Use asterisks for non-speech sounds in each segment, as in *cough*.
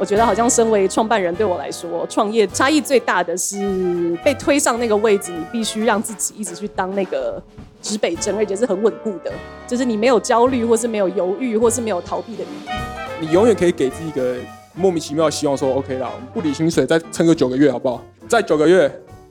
我觉得好像身为创办人，对我来说，创业差异最大的是被推上那个位置，你必须让自己一直去当那个指北针，而且是很稳固的，就是你没有焦虑，或是没有犹豫，或是没有逃避的。你永远可以给自己一个莫名其妙的希望，说 OK 啦，我们不理薪水，再撑个九个月，好不好？再九个月，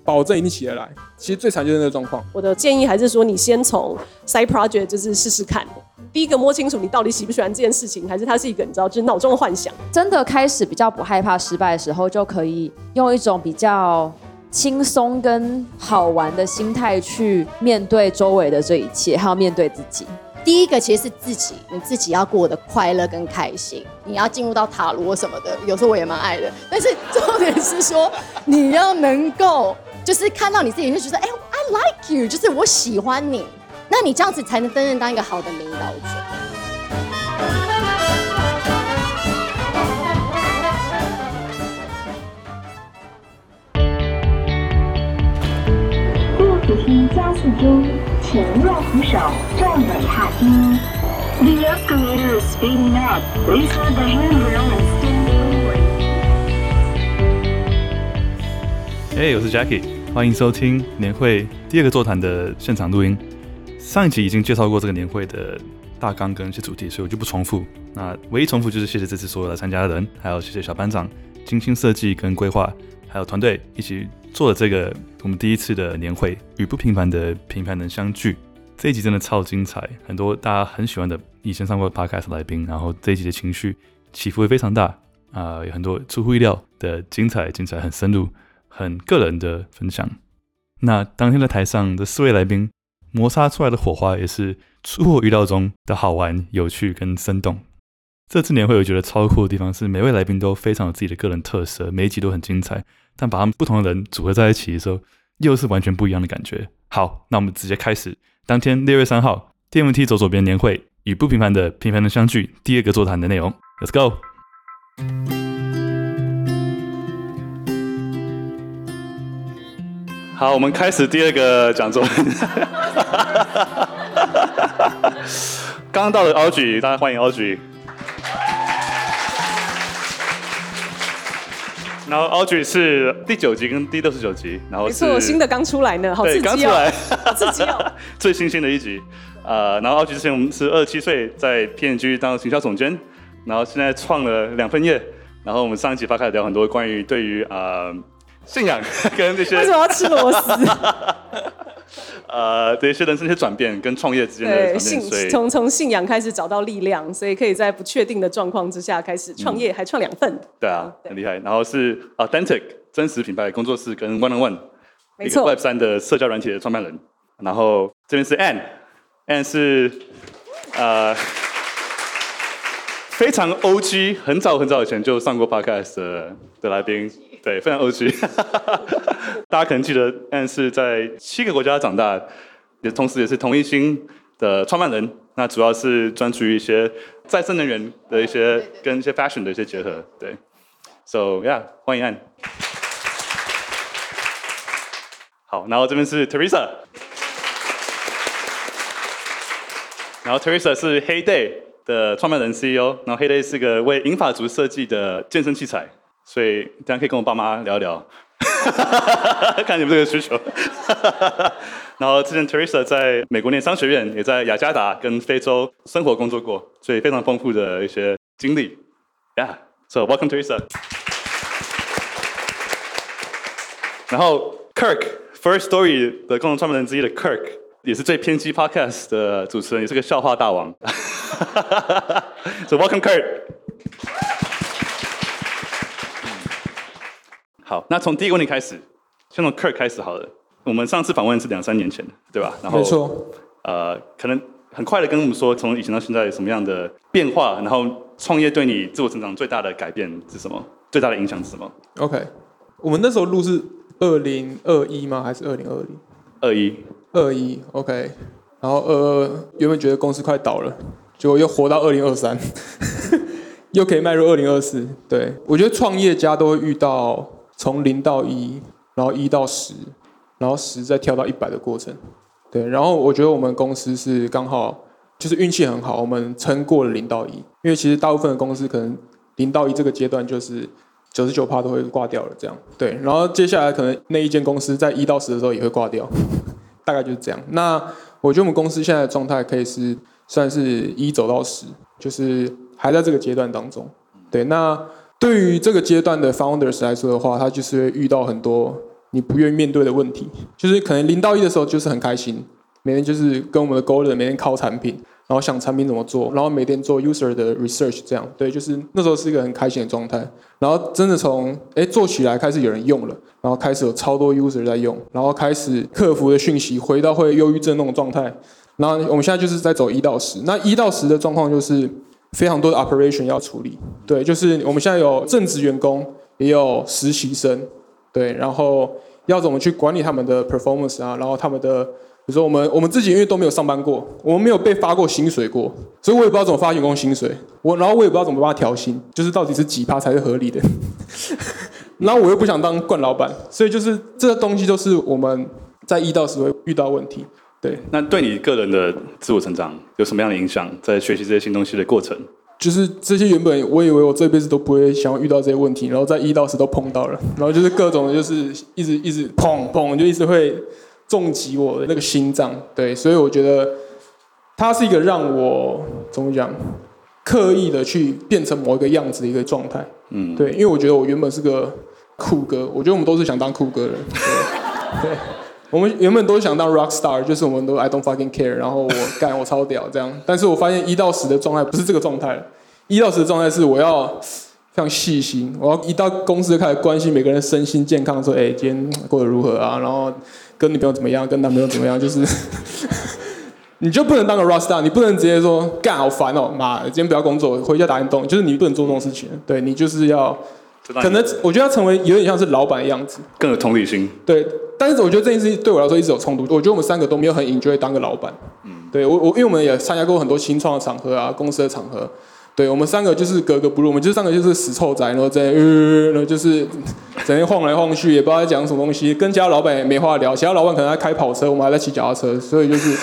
保证一定起得来。其实最惨就是那个状况。我的建议还是说，你先从 side project 就是试试看。第一个摸清楚你到底喜不喜欢这件事情，还是它是一个你知道，就是脑中的幻想。真的开始比较不害怕失败的时候，就可以用一种比较轻松跟好玩的心态去面对周围的这一切，还有面对自己。第一个其实是自己，你自己要过得快乐跟开心。你要进入到塔罗什么的，有时候我也蛮爱的。但是重点是说，你要能够就是看到你自己就觉得，哎、欸、，I like you，就是我喜欢你。那你这样子才能真正当一个好的领导者。电扶梯加速中，请握扶手，站稳踏梯。The escalator is speeding up. Please hold the handrail and stand forward. 嘿，我是 Jackie，欢迎收听年会第二个座谈的现场录音。上一集已经介绍过这个年会的大纲跟一些主题，所以我就不重复。那唯一重复就是谢谢这次所有来参加的人，还有谢谢小班长精心设计跟规划，还有团队一起做了这个我们第一次的年会与不平凡的平凡人相聚。这一集真的超精彩，很多大家很喜欢的以前上过 podcast 来宾，然后这一集的情绪起伏也非常大啊、有很多出乎意料的精彩，精彩很深入，很个人的分享。那当天在台上的四位来宾。摩擦出来的火花也是出乎我预料中的好玩、有趣跟生动。这次年会我觉得超酷的地方是，每位来宾都非常有自己的个人特色，每一集都很精彩。但把他们不同的人组合在一起的时候，又是完全不一样的感觉。好，那我们直接开始当天六月三号，TMT 走左边年会与不平凡的平凡人相聚第二个座谈的内容。Let's go。好，我们开始第二个讲座。刚刚到的 Audrey，大家欢迎 Audrey。然后 Audrey 是第九集跟第六十九集，然后是没错，新的刚出来呢，好刺激哦，刚出来，好刺激哦，*laughs* 最新鲜的一集。呃，然后 Audrey 之前我们是二十七岁在 PNG 当行销总监，然后现在创了两份业，然后我们上一集发开始聊很多关于对于呃。信仰 *laughs* 跟这些为什么要吃螺丝？*laughs* 呃，这些人生一些转变跟创业之间的转变，所以从从信仰开始找到力量，所以可以在不确定的状况之下开始创业，嗯、还创两份。对啊，对很厉害。然后是 Authentic 真实品牌工作室跟 One on One，没错 Web 三的社交软体的创办人。然后这边是 Ann，Ann 是呃非常 OG，很早很早以前就上过 Podcast 的的来宾。对，非常 OG，*laughs* 大家可能记得，但是在七个国家长大，也同时也是同一心的创办人。那主要是专注于一些再生能源的一些跟一些 fashion 的一些结合。对，So yeah，欢迎 Ann。好，然后这边是 Teresa，然后 Teresa 是 Heyday 的创办人 CEO，然后 Heyday 是个为银发族设计的健身器材。所以大家可以跟我爸妈聊一聊，*laughs* 看你们这个需求。*laughs* 然后之前 Teresa 在美国念商学院，也在雅加达跟非洲生活工作过，所以非常丰富的一些经历。Yeah，so welcome Teresa。然后 Kirk First Story 的共同创办人之一的 Kirk，也是最偏激 Podcast 的主持人，也是个笑话大王。*laughs* so welcome Kirk。好，那从第一个问题开始，先从 Kirk 开始好了。我们上次访问是两三年前的，对吧？然后，没错。呃，可能很快的跟我们说，从以前到现在有什么样的变化，然后创业对你自我成长最大的改变是什么？最大的影响是什么？OK，我们那时候录是二零二一吗？还是二零二零？二一，二一。OK，然后二二原本觉得公司快倒了，结果又活到二零二三，*laughs* 又可以迈入二零二四。对，我觉得创业家都会遇到。从零到一，然后一到十，然后十再跳到一百的过程，对。然后我觉得我们公司是刚好就是运气很好，我们撑过了零到一。因为其实大部分的公司可能零到一这个阶段就是九十九趴都会挂掉了，这样对。然后接下来可能那一间公司在一到十的时候也会挂掉，*laughs* 大概就是这样。那我觉得我们公司现在的状态可以是算是一走到十，就是还在这个阶段当中。对，那对于这个阶段的 founders 来说的话，他就是会遇到很多你不愿意面对的问题，就是可能零到一的时候就是很开心，每天就是跟我们的 Golden 每天靠产品。然后想产品怎么做，然后每天做 user 的 research，这样对，就是那时候是一个很开心的状态。然后真的从哎做起来开始有人用了，然后开始有超多 user 在用，然后开始客服的讯息回到会忧郁症那种状态。然后我们现在就是在走一到十，那一到十的状况就是非常多的 operation 要处理，对，就是我们现在有正职员工，也有实习生，对，然后要怎么去管理他们的 performance 啊，然后他们的。比如说我们我们自己因为都没有上班过，我们没有被发过薪水过，所以我也不知道怎么发员工薪水。我然后我也不知道怎么帮他调薪，就是到底是几趴才是合理的。*laughs* 然后我又不想当惯老板，所以就是这个东西都是我们在一到十会遇到问题。对，那对你个人的自我成长有什么样的影响？在学习这些新东西的过程，就是这些原本我以为我这辈子都不会想要遇到这些问题，然后在一到十都碰到了，然后就是各种就是一直一直砰砰就一直会。重击我的那个心脏，对，所以我觉得它是一个让我怎么讲，刻意的去变成某一个样子的一个状态，嗯，对，因为我觉得我原本是个酷哥，我觉得我们都是想当酷哥的，对，对，我们原本都想当 rock star，就是我们都 I don't fucking care，然后我干我超屌这样，但是我发现一到十的状态不是这个状态，一到十的状态是我要非常细心，我要一到公司就开始关心每个人身心健康，说，哎，今天过得如何啊，然后。跟女朋友怎么样？跟男朋友怎么样？就是，*laughs* 你就不能当个 rockstar，你不能直接说干好烦哦，妈，今天不要工作，回家打电动，就是你不能做这种事情。对，你就是要，可能我觉得要成为有点像是老板的样子，更有同理心。对，但是我觉得这件事情对我来说一直有冲突。我觉得我们三个都没有很 enjoy 当个老板。嗯，对我我因为我们也参加过很多新创的场合啊，公司的场合。对，我们三个就是格格不入，我们就是三个就是死臭宅，然后在呃，然后就是整天晃来晃去，也不知道在讲什么东西，跟其他老板也没话聊，其他老板可能在开跑车，我们还在骑脚踏车，所以就是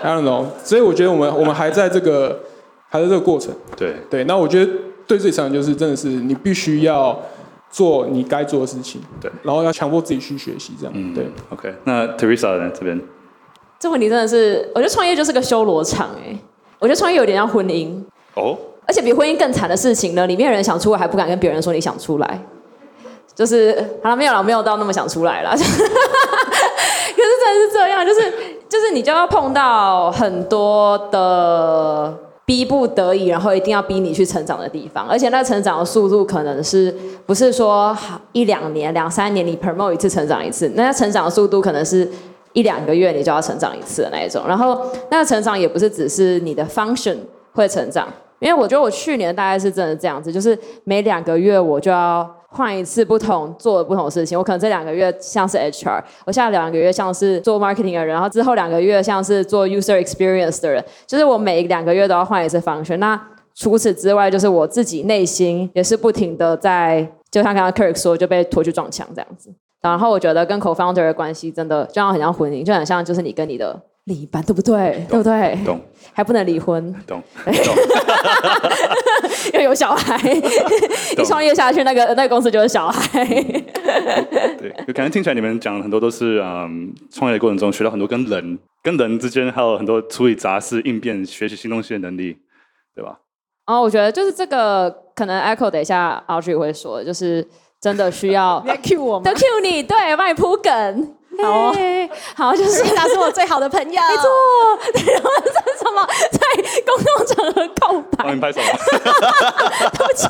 I don't know，所以我觉得我们我们还在这个还在这个过程。对对，那我觉得对自己成长就是真的是你必须要做你该做的事情，对，然后要强迫自己去学习这样。嗯，对。OK，那 Teresa 呢这边？这问题真的是，我觉得创业就是个修罗场哎，我觉得创业有点像婚姻哦。而且比婚姻更惨的事情呢，里面的人想出来还不敢跟别人说你想出来，就是好了没有了，没有到那么想出来了。*laughs* 可是真的是这样，就是就是你就要碰到很多的逼不得已，然后一定要逼你去成长的地方，而且那成长的速度可能是不是说一两年、两三年你 promote 一次成长一次，那成长的速度可能是一两个月你就要成长一次的那一种。然后那个成长也不是只是你的 function 会成长。因为我觉得我去年大概是真的这样子，就是每两个月我就要换一次不同做的不同事情。我可能这两个月像是 HR，我下两个月像是做 marketing 的人，然后之后两个月像是做 user experience 的人。就是我每两个月都要换一次 function。那除此之外，就是我自己内心也是不停的在，就像刚刚 Kirk 说，就被拖去撞墙这样子。然后我觉得跟 co-founder 的关系真的就像很像婚姻，就很像就是你跟你的。另一半对不对？对不对？懂。还不能离婚。懂。*laughs* 要有小孩。一创业下去，那个那个公司就是小孩。对，就感觉听起来你们讲很多都是嗯，创业的过程中学到很多跟人跟人之间还有很多处理杂事、应变、学习新东西的能力，对吧？哦，我觉得就是这个，可能 Echo 等一下 Audrey 会说，就是真的需要。*laughs* cue 我吗？都 cue 你，对，帮你铺梗。好、哦，好，就是 *laughs* 他是我最好的朋友，没错。*laughs* 然后是什么，在公共场合告白？帮你拍手。*laughs* 对不起。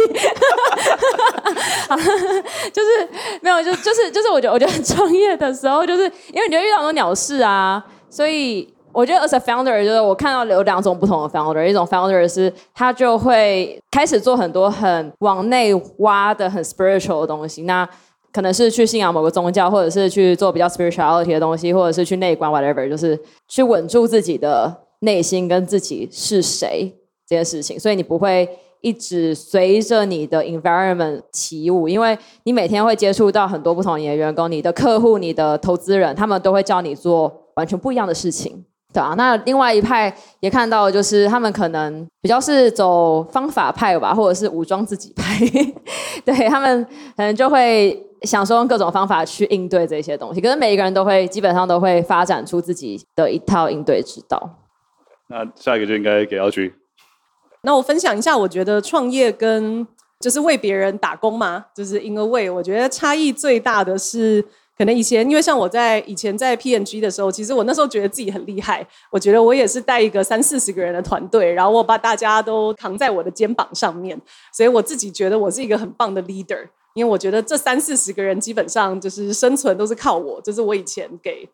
就是没有，就就是就是，我觉得我觉得创业的时候，就是因为你就遇到很多鸟事啊，所以我觉得 as a founder，就是我看到有两种不同的 founder，一种 founder 是他就会开始做很多很往内挖的很 spiritual 的东西，那。可能是去信仰某个宗教，或者是去做比较 spirituality 的东西，或者是去内观 whatever，就是去稳住自己的内心跟自己是谁这件事情。所以你不会一直随着你的 environment 起舞，因为你每天会接触到很多不同的员工、你的客户、你的投资人，他们都会叫你做完全不一样的事情。对啊，那另外一派也看到，就是他们可能比较是走方法派吧，或者是武装自己派，*laughs* 对他们可能就会想说用各种方法去应对这些东西。可是每一个人都会基本上都会发展出自己的一套应对之道。那下一个就应该给 Audrey。那我分享一下，我觉得创业跟就是为别人打工嘛，就是 in a way，我觉得差异最大的是。可能以前，因为像我在以前在 PNG 的时候，其实我那时候觉得自己很厉害。我觉得我也是带一个三四十个人的团队，然后我把大家都扛在我的肩膀上面，所以我自己觉得我是一个很棒的 leader。因为我觉得这三四十个人基本上就是生存都是靠我，这是我以前给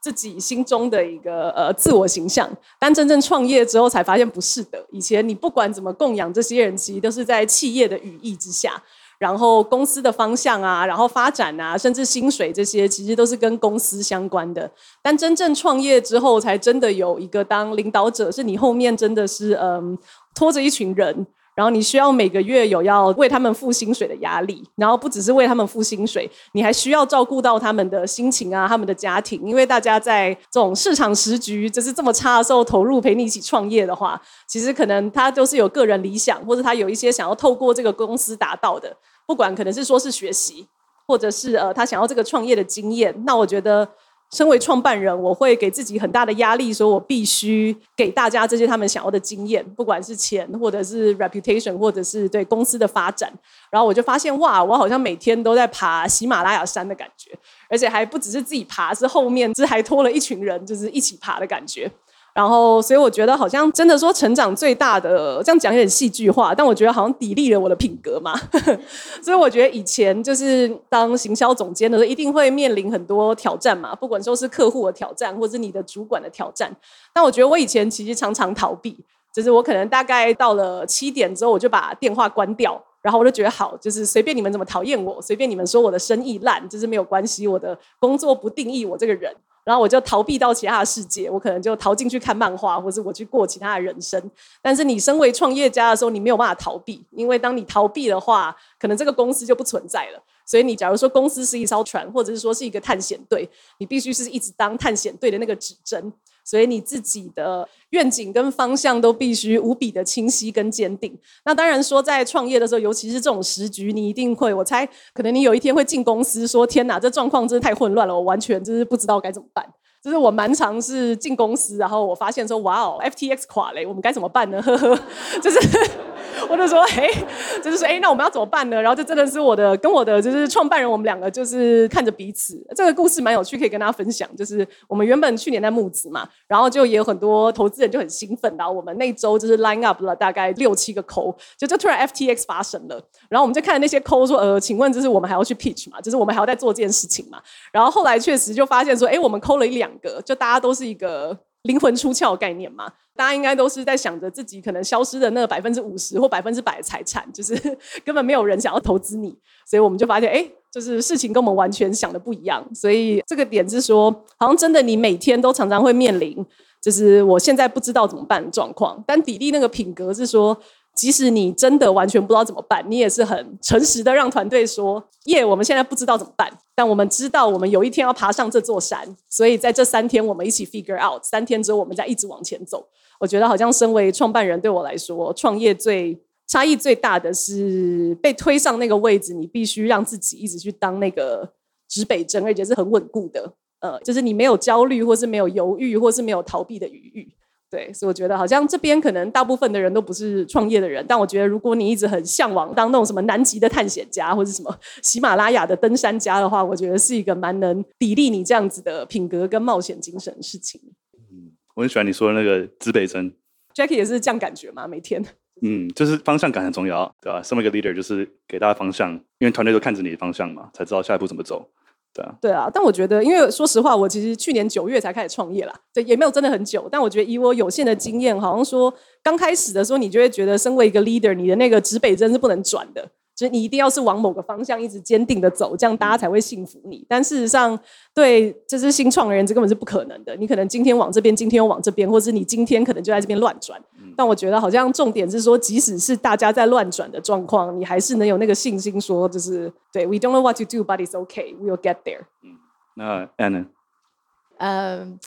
自己心中的一个呃自我形象。但真正创业之后才发现不是的。以前你不管怎么供养这些人，其实都是在企业的羽翼之下。然后公司的方向啊，然后发展啊，甚至薪水这些，其实都是跟公司相关的。但真正创业之后，才真的有一个当领导者，是你后面真的是嗯拖着一群人，然后你需要每个月有要为他们付薪水的压力，然后不只是为他们付薪水，你还需要照顾到他们的心情啊，他们的家庭，因为大家在这种市场时局就是这么差的时候投入陪你一起创业的话，其实可能他都是有个人理想，或者他有一些想要透过这个公司达到的。不管可能是说是学习，或者是呃他想要这个创业的经验，那我觉得身为创办人，我会给自己很大的压力，说我必须给大家这些他们想要的经验，不管是钱，或者是 reputation，或者是对公司的发展。然后我就发现哇，我好像每天都在爬喜马拉雅山的感觉，而且还不只是自己爬，是后面这还拖了一群人，就是一起爬的感觉。然后，所以我觉得好像真的说成长最大的，这样讲有点戏剧化，但我觉得好像砥砺了我的品格嘛。*laughs* 所以我觉得以前就是当行销总监的时候，一定会面临很多挑战嘛，不管说是客户的挑战，或者是你的主管的挑战。但我觉得我以前其实常常逃避，就是我可能大概到了七点之后，我就把电话关掉，然后我就觉得好，就是随便你们怎么讨厌我，随便你们说我的生意烂，就是没有关系，我的工作不定义我这个人。然后我就逃避到其他的世界，我可能就逃进去看漫画，或者我去过其他的人生。但是你身为创业家的时候，你没有办法逃避，因为当你逃避的话，可能这个公司就不存在了。所以你假如说公司是一艘船，或者是说是一个探险队，你必须是一直当探险队的那个指针。所以你自己的愿景跟方向都必须无比的清晰跟坚定。那当然说，在创业的时候，尤其是这种时局，你一定会，我猜可能你有一天会进公司说：“天哪，这状况真是太混乱了，我完全就是不知道该怎么办。”就是我蛮常是进公司，然后我发现说：“哇哦，FTX 垮了，我们该怎么办呢？”呵呵，就是。*laughs* 我就说，哎，就是说，哎，那我们要怎么办呢？然后这真的是我的跟我的就是创办人，我们两个就是看着彼此。这个故事蛮有趣，可以跟大家分享。就是我们原本去年在募资嘛，然后就也有很多投资人就很兴奋，然后我们那周就是 line up 了大概六七个 call，就就突然 FTX 发生了，然后我们就看那些 call 说，呃，请问就是我们还要去 pitch 嘛？就是我们还要再做这件事情嘛？然后后来确实就发现说，哎，我们 call 了一两个，就大家都是一个。灵魂出窍概念嘛，大家应该都是在想着自己可能消失的那个百分之五十或百分之百的财产，就是 *laughs* 根本没有人想要投资你，所以我们就发现，哎，就是事情跟我们完全想的不一样。所以这个点是说，好像真的你每天都常常会面临，就是我现在不知道怎么办的状况。但砥砺那个品格是说。即使你真的完全不知道怎么办，你也是很诚实的让团队说：“耶，我们现在不知道怎么办，但我们知道我们有一天要爬上这座山，所以在这三天我们一起 figure out，三天之后我们再一直往前走。”我觉得好像身为创办人对我来说，创业最差异最大的是被推上那个位置，你必须让自己一直去当那个指北针，而且是很稳固的。呃，就是你没有焦虑，或是没有犹豫，或是没有逃避的余裕。对，所以我觉得好像这边可能大部分的人都不是创业的人，但我觉得如果你一直很向往当那种什么南极的探险家，或者什么 *laughs* 喜马拉雅的登山家的话，我觉得是一个蛮能砥砺你这样子的品格跟冒险精神的事情。嗯，我很喜欢你说的那个指北针，Jackie 也是这样感觉吗？每天？*laughs* 嗯，就是方向感很重要，对吧？身为一个 leader，就是给大家方向，因为团队都看着你的方向嘛，才知道下一步怎么走。对啊，但我觉得，因为说实话，我其实去年九月才开始创业啦，对，也没有真的很久。但我觉得以我有限的经验，好像说刚开始的时候，你就会觉得，身为一个 leader，你的那个指北针是不能转的。就是你一定要是往某个方向一直坚定的走，这样大家才会信服你。但事实上，对这是新创的人，这根本是不可能的。你可能今天往这边，今天又往这边，或是你今天可能就在这边乱转。但我觉得好像重点是说，即使是大家在乱转的状况，你还是能有那个信心说，就是对，We don't know what to do, but it's okay, we'll get there。嗯，那 Anna，嗯。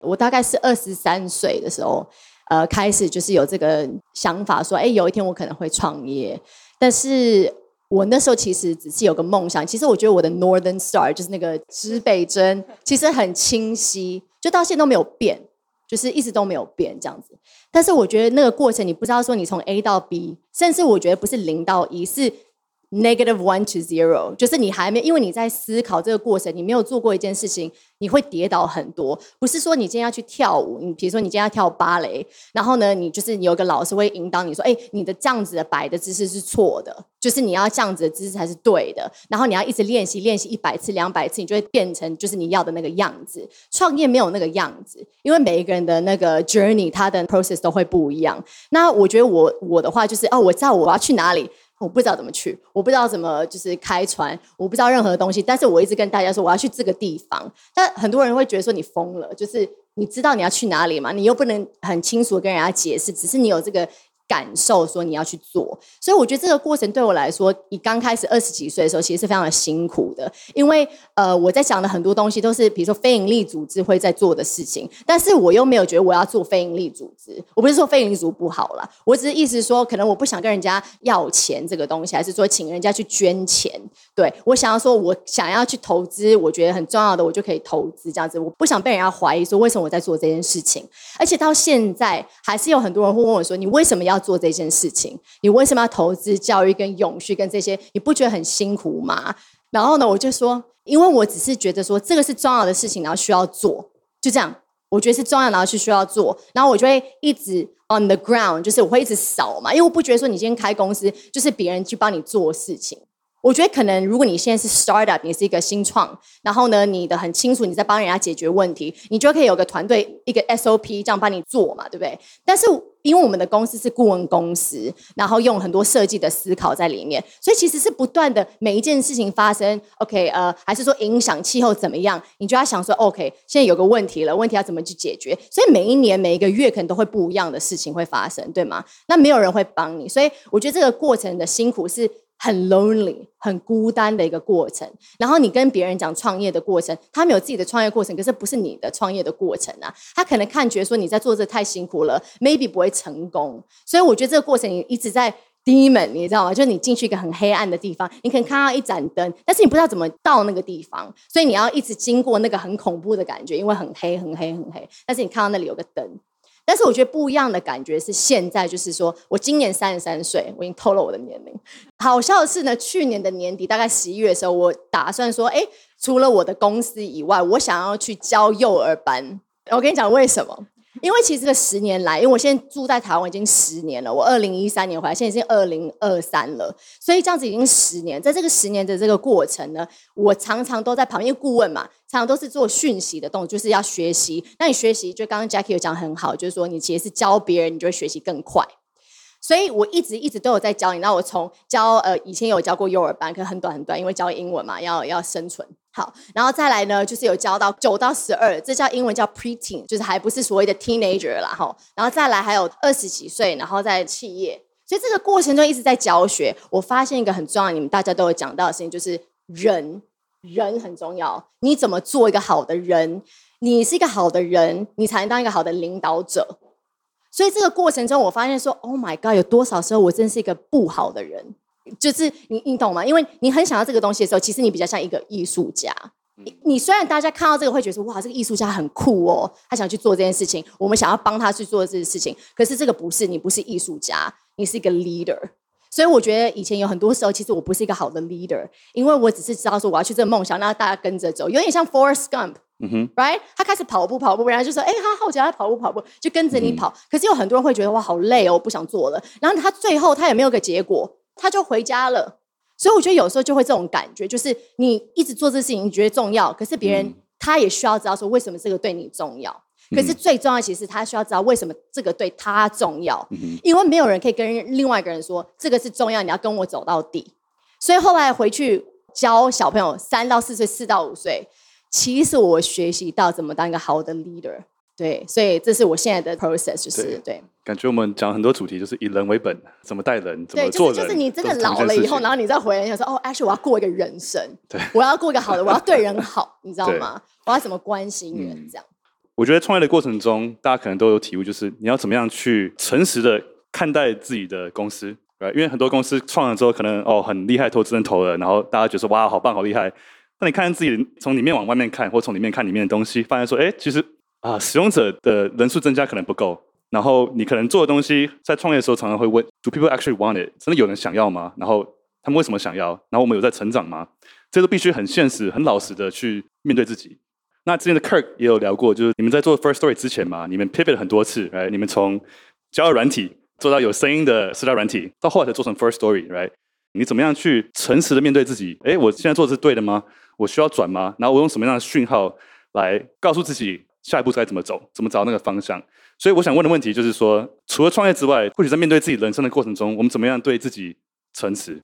我大概是二十三岁的时候，呃，开始就是有这个想法，说，哎，有一天我可能会创业。但是我那时候其实只是有个梦想。其实我觉得我的 Northern Star 就是那个指北针，其实很清晰，就到现在都没有变，就是一直都没有变这样子。但是我觉得那个过程，你不知道说你从 A 到 B，甚至我觉得不是零到一，是。Negative one to zero，就是你还没，因为你在思考这个过程，你没有做过一件事情，你会跌倒很多。不是说你今天要去跳舞，你比如说你今天要跳芭蕾，然后呢，你就是你有个老师会引导你说，哎，你的这样子的摆的姿势是错的，就是你要这样子的姿势才是对的。然后你要一直练习，练习一百次、两百次，你就会变成就是你要的那个样子。创业没有那个样子，因为每一个人的那个 journey，他的 process 都会不一样。那我觉得我我的话就是，哦，我知道我要去哪里。我不知道怎么去，我不知道怎么就是开船，我不知道任何东西。但是我一直跟大家说我要去这个地方。但很多人会觉得说你疯了，就是你知道你要去哪里吗？你又不能很清楚跟人家解释，只是你有这个。感受说你要去做，所以我觉得这个过程对我来说，你刚开始二十几岁的时候，其实是非常的辛苦的。因为呃，我在讲的很多东西都是比如说非营利组织会在做的事情，但是我又没有觉得我要做非营利组织。我不是说非营利组织不好啦，我只是意思说，可能我不想跟人家要钱这个东西，还是说请人家去捐钱。对，我想要说，我想要去投资，我觉得很重要的，我就可以投资这样子。我不想被人家怀疑说为什么我在做这件事情，而且到现在还是有很多人会问我说，你为什么要？要做这件事情，你为什么要投资教育跟永续跟这些？你不觉得很辛苦吗？然后呢，我就说，因为我只是觉得说这个是重要的事情，然后需要做，就这样。我觉得是重要，然后是需要做，然后我就会一直 on the ground，就是我会一直扫嘛，因为我不觉得说你今天开公司就是别人去帮你做事情。我觉得可能，如果你现在是 startup，你是一个新创，然后呢，你的很清楚你在帮人家解决问题，你就可以有个团队，一个 SOP 这样帮你做嘛，对不对？但是因为我们的公司是顾问公司，然后用很多设计的思考在里面，所以其实是不断的每一件事情发生，OK，呃，还是说影响气候怎么样，你就要想说，OK，现在有个问题了，问题要怎么去解决？所以每一年每一个月可能都会不一样的事情会发生，对吗？那没有人会帮你，所以我觉得这个过程的辛苦是。很 lonely，很孤单的一个过程。然后你跟别人讲创业的过程，他们有自己的创业过程，可是不是你的创业的过程啊。他可能看觉得说你在做这太辛苦了，maybe 不会成功。所以我觉得这个过程你一直在 demon，你知道吗？就是你进去一个很黑暗的地方，你可能看到一盏灯，但是你不知道怎么到那个地方，所以你要一直经过那个很恐怖的感觉，因为很黑、很黑、很黑。但是你看到那里有个灯。但是我觉得不一样的感觉是，现在就是说我今年三十三岁，我已经偷了我的年龄。好笑的是呢，去年的年底大概十一月的时候，我打算说，哎，除了我的公司以外，我想要去教幼儿班。我跟你讲为什么？因为其实这十年来，因为我现在住在台湾已经十年了，我二零一三年回来，现在已经二零二三了，所以这样子已经十年。在这个十年的这个过程呢，我常常都在旁边，顾问嘛，常常都是做讯息的动作，就是要学习。那你学习，就刚刚 Jackie 有讲很好，就是说你其实是教别人，你就会学习更快。所以我一直一直都有在教你。那我从教呃以前有教过幼儿班，可是很短很短，因为教英文嘛，要要生存。好，然后再来呢，就是有教到九到十二，这叫英文叫 preteen，就是还不是所谓的 teenager 啦。哈。然后再来还有二十几岁，然后在企业，所以这个过程中一直在教学。我发现一个很重要，你们大家都有讲到的事情，就是人，人很重要。你怎么做一个好的人？你是一个好的人，你才能当一个好的领导者。所以这个过程中，我发现说，Oh my God，有多少时候我真是一个不好的人？就是你，你懂吗？因为你很想要这个东西的时候，其实你比较像一个艺术家。你，你虽然大家看到这个会觉得说，哇，这个艺术家很酷哦，他想去做这件事情，我们想要帮他去做这件事情。可是这个不是，你不是艺术家，你是一个 leader。所以我觉得以前有很多时候，其实我不是一个好的 leader，因为我只是知道说我要去这个梦想，让大家跟着走，有点像 Forrest Gump。嗯哼，right？他开始跑步，跑步，然后就说：“哎，他好奇他跑步，跑步，就跟着你跑。嗯”可是有很多人会觉得哇，好累哦，我不想做了。然后他最后他也没有个结果，他就回家了。所以我觉得有时候就会这种感觉，就是你一直做这事情，你觉得重要，可是别人他也需要知道说为什么这个对你重要。可是最重要，其实他需要知道为什么这个对他重要，因为没有人可以跟另外一个人说这个是重要，你要跟我走到底。所以后来回去教小朋友，三到四岁，四到五岁。其实我学习到怎么当一个好的 leader，对，所以这是我现在的 process，就是对，感觉我们讲很多主题就是以人为本，怎么待人，怎么做就是就是你真的老了以后，然后你再回来，你说哦，actually 我要过一个人生，对，*laughs* 我要过一个好的，我要对人好，你知道吗？我要怎么关心人这样。我觉得创业的过程中，大家可能都有体悟，就是你要怎么样去诚实的看待自己的公司，对，因为很多公司创了之后，可能哦很厉害，投资人投了，然后大家觉得说哇好棒好厉害。那你看看自己从里面往外面看，或从里面看里面的东西，发现说，哎，其实啊使用者的人数增加可能不够。然后你可能做的东西，在创业的时候常常会问：Do people actually want it？真的有人想要吗？然后他们为什么想要？然后我们有在成长吗？这都必须很现实、很老实的去面对自己。那之前的 Kirk 也有聊过，就是你们在做 First Story 之前嘛，你们 pivot 了很多次，right？你们从交友软体做到有声音的社交软体，到后来才做成 First Story，right？你怎么样去诚实的面对自己？哎，我现在做的是对的吗？我需要转吗？然后我用什么样的讯号来告诉自己下一步该怎么走？怎么找那个方向？所以我想问的问题就是说，除了创业之外，或许在面对自己人生的过程中，我们怎么样对自己诚实？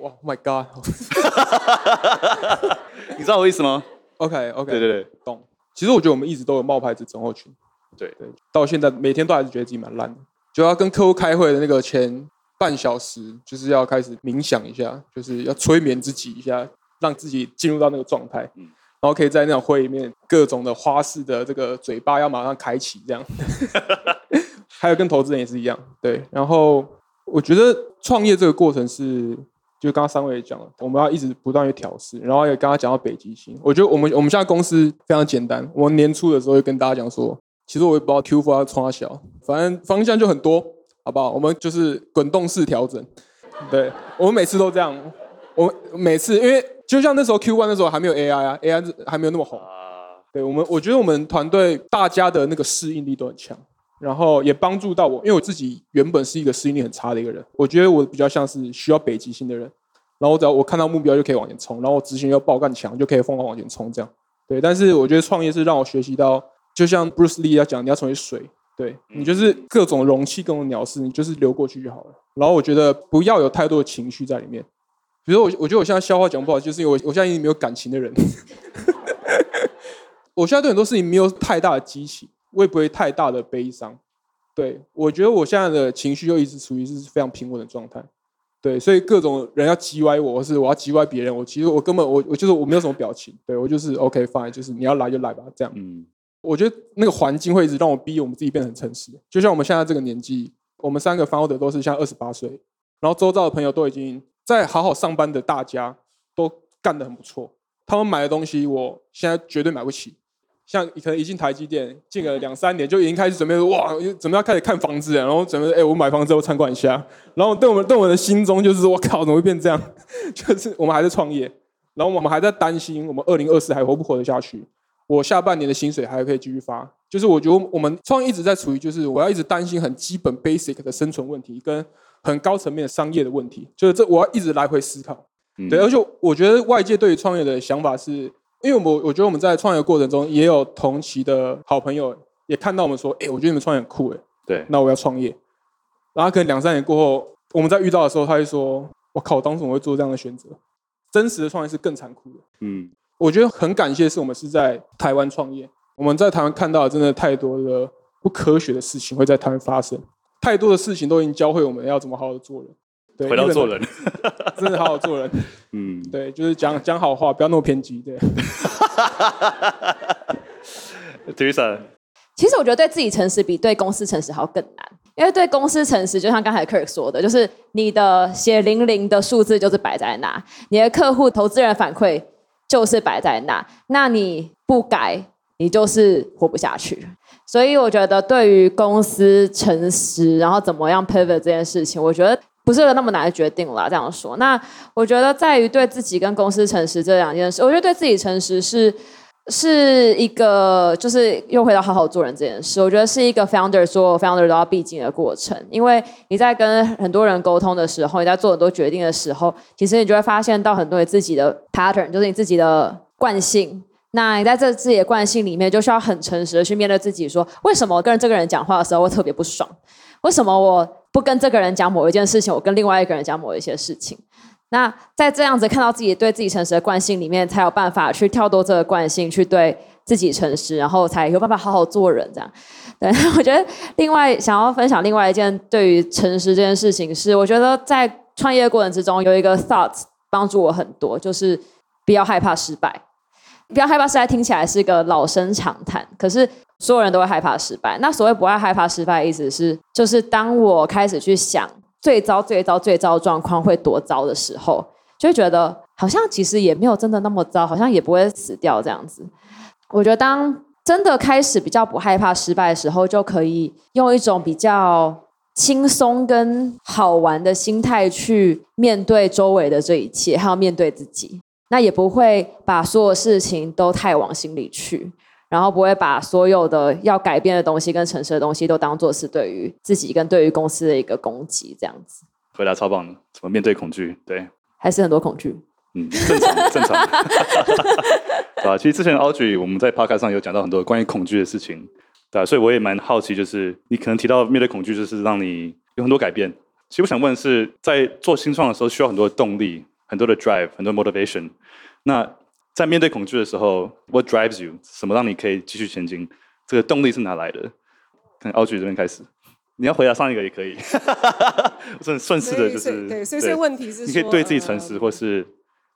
哇，Oh my God！*laughs* 你知道我意思吗？OK OK，对对对，懂。其实我觉得我们一直都有冒牌子症候群。对对，到现在每天都还是觉得自己蛮烂的。就要跟客户开会的那个前半小时，就是要开始冥想一下，就是要催眠自己一下，让自己进入到那个状态。嗯。然后可以在那种会里面，各种的花式的这个嘴巴要马上开启，这样。*laughs* 还有跟投资人也是一样，对。然后我觉得创业这个过程是，就刚刚三位也讲了，我们要一直不断去调试。然后也刚刚讲到北极星，我觉得我们我们现在公司非常简单。我们年初的时候就跟大家讲说，其实我也不知道 Q4 要冲多小，反正方向就很多，好不好？我们就是滚动式调整。对，我们每次都这样，我每次因为。就像那时候 Q One 那时候还没有 AI 啊，AI 还没有那么红。对我们，我觉得我们团队大家的那个适应力都很强，然后也帮助到我，因为我自己原本是一个适应力很差的一个人。我觉得我比较像是需要北极星的人，然后只要我看到目标就可以往前冲，然后我执行要爆干强就可以疯狂往前冲这样。对，但是我觉得创业是让我学习到，就像 Bruce Lee 要讲，你要成为水，对你就是各种容器、各种鸟事，你就是流过去就好了。然后我觉得不要有太多的情绪在里面。比如说我，我觉得我现在笑话讲不好，就是因为我我现在已经没有感情的人。*laughs* 我现在对很多事情没有太大的激情，我也不会太大的悲伤。对，我觉得我现在的情绪又一直处于是非常平稳的状态。对，所以各种人要击歪我，或是我要击歪别人，我其实我根本我我就是我没有什么表情。对，我就是 OK fine，就是你要来就来吧，这样。嗯。我觉得那个环境会一直让我逼我们自己变得很诚实。就像我们现在这个年纪，我们三个 founder 都是像二十八岁，然后周遭的朋友都已经。在好好上班的大家都干得很不错，他们买的东西我现在绝对买不起。像可能一进台积电，进了两三年就已经开始准备哇，准备要开始看房子，然后准备哎，我买房子后参观一下。然后对我们对我们的心中就是我靠，怎么会变这样？*laughs* 就是我们还在创业，然后我们还在担心我们二零二四还活不活得下去？我下半年的薪水还可以继续发？就是我觉得我们创业一直在处于就是我要一直担心很基本 basic 的生存问题跟。很高层面的商业的问题，就是这我要一直来回思考。嗯、对，而且我觉得外界对于创业的想法是，因为我我觉得我们在创业过程中也有同期的好朋友也看到我们说，哎，我觉得你们创业很酷，哎，对，那我要创业。然后可能两三年过后，我们在遇到的时候，他会说，我靠，当时我会做这样的选择。真实的创业是更残酷的。嗯，我觉得很感谢是我们是在台湾创业，我们在台湾看到的真的太多的不科学的事情会在台湾发生。太多的事情都已经教会我们要怎么好好做人，对，回到做人，*laughs* 真的好好做人，*laughs* 嗯，对，就是讲讲好话，不要那么偏激，对。*laughs* Teresa，其实我觉得对自己诚实比对公司诚实还要更难，因为对公司诚实，就像刚才 Kirk 说的，就是你的血淋淋的数字就是摆在那，你的客户、投资人反馈就是摆在那，那你不改，你就是活不下去。所以我觉得，对于公司诚实，然后怎么样 pivot 这件事情，我觉得不是个那么难的决定啦。这样说，那我觉得在于对自己跟公司诚实这两件事，我觉得对自己诚实是是一个，就是又回到好好做人这件事。我觉得是一个 founder 所有 founder 都要必经的过程，因为你在跟很多人沟通的时候，你在做很多决定的时候，其实你就会发现到很多你自己的 pattern，就是你自己的惯性。那你在这自己的惯性里面，就需要很诚实的去面对自己，说为什么我跟这个人讲话的时候，会特别不爽？为什么我不跟这个人讲某一件事情，我跟另外一个人讲某一些事情？那在这样子看到自己对自己诚实的惯性里面，才有办法去跳脱这个惯性，去对自己诚实，然后才有办法好好做人。这样，对，我觉得另外想要分享另外一件对于诚实这件事情是，我觉得在创业过程之中有一个 thought 帮助我很多，就是不要害怕失败。不要害怕，现在听起来是一个老生常谈。可是所有人都会害怕失败。那所谓不爱害怕失败的意思是，就是当我开始去想最糟、最糟、最糟的状况会多糟的时候，就会觉得好像其实也没有真的那么糟，好像也不会死掉这样子。我觉得当真的开始比较不害怕失败的时候，就可以用一种比较轻松跟好玩的心态去面对周围的这一切，还要面对自己。那也不会把所有事情都太往心里去，然后不会把所有的要改变的东西跟诚实的东西都当做是对于自己跟对于公司的一个攻击，这样子。回答超棒的，怎么面对恐惧？对，还是很多恐惧。嗯，正常，正常。*laughs* 啊，其实之前 Audrey 我们在 Podcast 上有讲到很多关于恐惧的事情，对啊，所以我也蛮好奇，就是你可能提到面对恐惧，就是让你有很多改变。其实我想问的是，在做新创的时候，需要很多的动力，很多的 drive，很多 motivation。那在面对恐惧的时候，What drives you？什么让你可以继续前进？这个动力是哪来的？看 Audrey 这边开始，你要回答上一个也可以。*laughs* 顺顺势的就是对，所以这个问题是你可以对自己诚实，或是。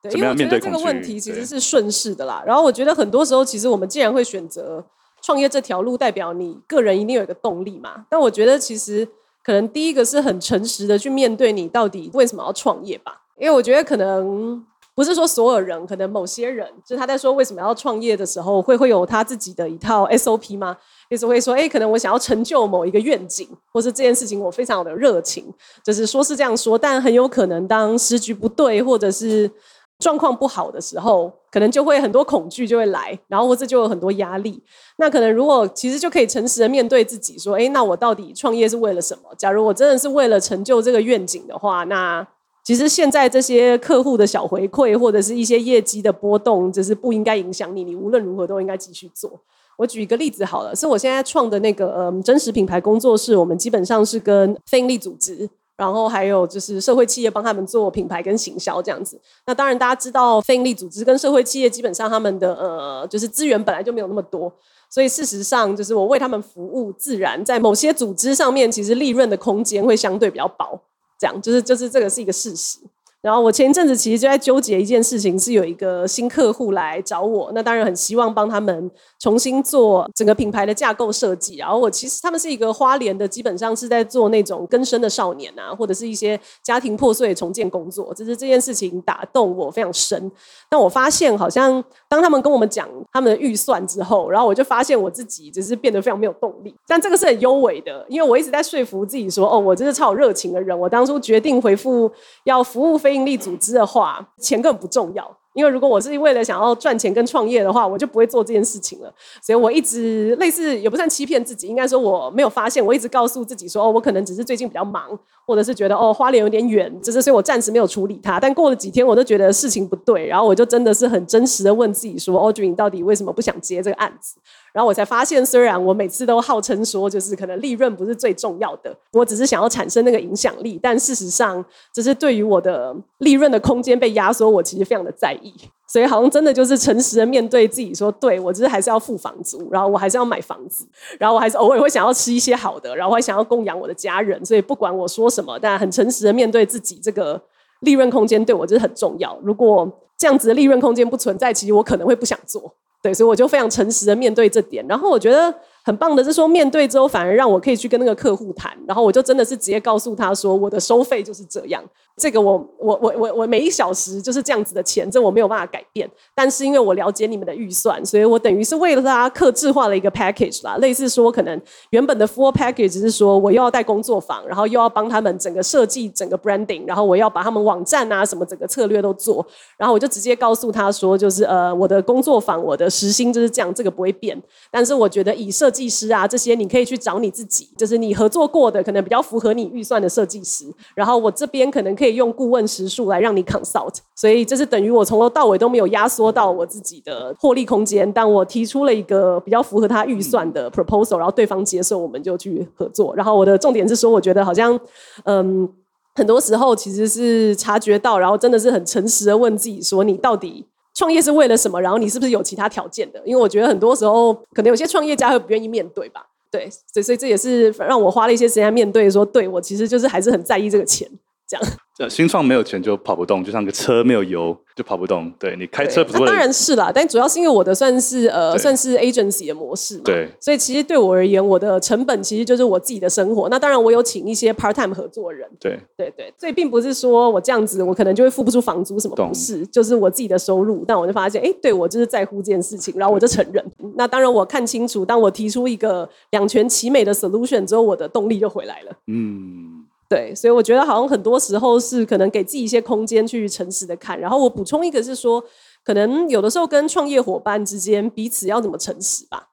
对，因为我觉得这个问题其实是顺势的啦。然后我觉得很多时候，其实我们既然会选择创业这条路，代表你个人一定有一个动力嘛。但我觉得其实可能第一个是很诚实的去面对你到底为什么要创业吧。因为我觉得可能不是说所有人，可能某些人就是他在说为什么要创业的时候，会会有他自己的一套 SOP 吗？就是会说，哎，可能我想要成就某一个愿景，或是这件事情我非常的热情，就是说是这样说，但很有可能当时局不对，或者是状况不好的时候，可能就会很多恐惧就会来，然后或者就有很多压力。那可能如果其实就可以诚实的面对自己，说：“诶，那我到底创业是为了什么？假如我真的是为了成就这个愿景的话，那其实现在这些客户的小回馈或者是一些业绩的波动，就是不应该影响你。你无论如何都应该继续做。”我举一个例子好了，是我现在创的那个嗯真实品牌工作室，我们基本上是跟非营利组织。然后还有就是社会企业帮他们做品牌跟行销这样子。那当然大家知道非营利组织跟社会企业基本上他们的呃就是资源本来就没有那么多，所以事实上就是我为他们服务，自然在某些组织上面其实利润的空间会相对比较薄，这样就是就是这个是一个事实。然后我前一阵子其实就在纠结一件事情，是有一个新客户来找我，那当然很希望帮他们重新做整个品牌的架构设计。然后我其实他们是一个花莲的，基本上是在做那种更生的少年啊，或者是一些家庭破碎重建工作。就是这件事情打动我非常深。但我发现好像当他们跟我们讲他们的预算之后，然后我就发现我自己只是变得非常没有动力。但这个是很优美的，因为我一直在说服自己说，哦，我真是超有热情的人。我当初决定回复要服务非营利组织的话，钱根本不重要。因为如果我是为了想要赚钱跟创业的话，我就不会做这件事情了。所以我一直类似也不算欺骗自己，应该说我没有发现。我一直告诉自己说，哦，我可能只是最近比较忙，或者是觉得哦花莲有点远，只是所以我暂时没有处理它。但过了几天，我都觉得事情不对，然后我就真的是很真实的问自己说哦，君你到底为什么不想接这个案子？然后我才发现，虽然我每次都号称说，就是可能利润不是最重要的，我只是想要产生那个影响力，但事实上，就是对于我的利润的空间被压缩，我其实非常的在意。所以好像真的就是诚实的面对自己说，对，我就是还是要付房租，然后我还是要买房子，然后我还是偶尔会想要吃一些好的，然后我还想要供养我的家人。所以不管我说什么，但很诚实的面对自己，这个利润空间对我就是很重要。如果这样子的利润空间不存在，其实我可能会不想做。对，所以我就非常诚实的面对这点，然后我觉得很棒的是说，面对之后反而让我可以去跟那个客户谈，然后我就真的是直接告诉他说，我的收费就是这样，这个我我我我我每一小时就是这样子的钱，这我没有办法改变。但是因为我了解你们的预算，所以我等于是为了大家客制化了一个 package 啦，类似说可能原本的 full package 是说我又要带工作坊，然后又要帮他们整个设计整个 branding，然后我要把他们网站啊什么整个策略都做，然后我就直接告诉他说，就是呃我的工作坊我的。时薪就是这样，这个不会变。但是我觉得以设计师啊这些，你可以去找你自己，就是你合作过的，可能比较符合你预算的设计师。然后我这边可能可以用顾问时数来让你 consult。所以这是等于我从头到尾都没有压缩到我自己的获利空间。但我提出了一个比较符合他预算的 proposal，然后对方接受，我们就去合作。然后我的重点是说，我觉得好像嗯，很多时候其实是察觉到，然后真的是很诚实的问自己说，你到底。创业是为了什么？然后你是不是有其他条件的？因为我觉得很多时候，可能有些创业家会不愿意面对吧。对，所以所以这也是让我花了一些时间面对说，说对我其实就是还是很在意这个钱，这样。呃，新创没有钱就跑不动，就像个车没有油就跑不动。对，你开车不是为了，当然是啦，但主要是因为我的算是呃算是 agency 的模式嘛，对，所以其实对我而言，我的成本其实就是我自己的生活。那当然我有请一些 part time 合作人，对对对，所以并不是说我这样子我可能就会付不出房租什么，不是，就是我自己的收入。但我就发现，哎，对我就是在乎这件事情，然后我就承认。那当然我看清楚，当我提出一个两全其美的 solution 之后，我的动力就回来了。嗯。对，所以我觉得好像很多时候是可能给自己一些空间去诚实的看。然后我补充一个是说，可能有的时候跟创业伙伴之间彼此要怎么诚实吧。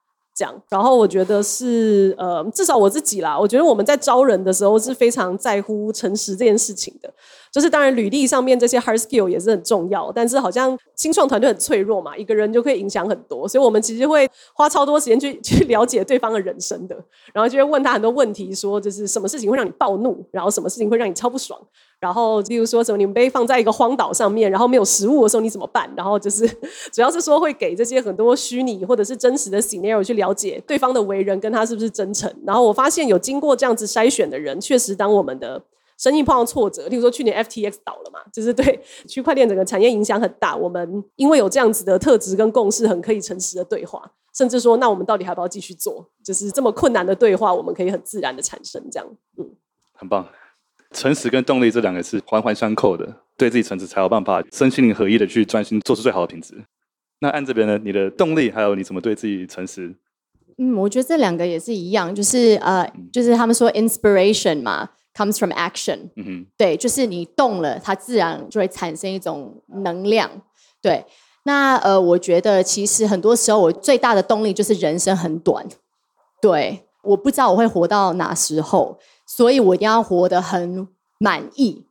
然后我觉得是呃，至少我自己啦，我觉得我们在招人的时候是非常在乎诚实这件事情的。就是当然，履历上面这些 hard skill 也是很重要，但是好像新创团队很脆弱嘛，一个人就可以影响很多，所以我们其实会花超多时间去 *laughs* 去了解对方的人生的，然后就会问他很多问题，说就是什么事情会让你暴怒，然后什么事情会让你超不爽，然后例如说什么你们被放在一个荒岛上面，然后没有食物的时候你怎么办？然后就是 *laughs* 主要是说会给这些很多虚拟或者是真实的 scenario 去了解对方的为人跟他是不是真诚。然后我发现有经过这样子筛选的人，确实当我们的。生意碰到挫折，例如说去年 FTX 倒了嘛，就是对区块链整个产业影响很大。我们因为有这样子的特质跟共识，很可以诚实的对话，甚至说，那我们到底还要不要继续做？就是这么困难的对话，我们可以很自然的产生这样。嗯，很棒。诚实跟动力这两个是环环相扣的，对自己诚实才有办法身心灵合一的去专心做出最好的品质。那按这边呢，你的动力还有你怎么对自己诚实？嗯，我觉得这两个也是一样，就是呃，就是他们说 inspiration 嘛。Comes from action，嗯哼，对，就是你动了，它自然就会产生一种能量。对，那呃，我觉得其实很多时候我最大的动力就是人生很短，对，我不知道我会活到哪时候，所以我一定要活得很满意。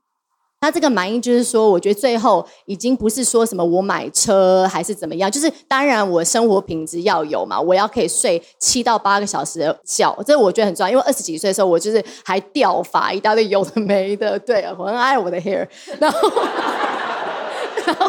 那这个满意就是说，我觉得最后已经不是说什么我买车还是怎么样，就是当然我生活品质要有嘛，我要可以睡七到八个小时的觉，这我觉得很重要。因为二十几岁的时候，我就是还掉发一大堆有的没的，对，我很爱我的 hair，然后然后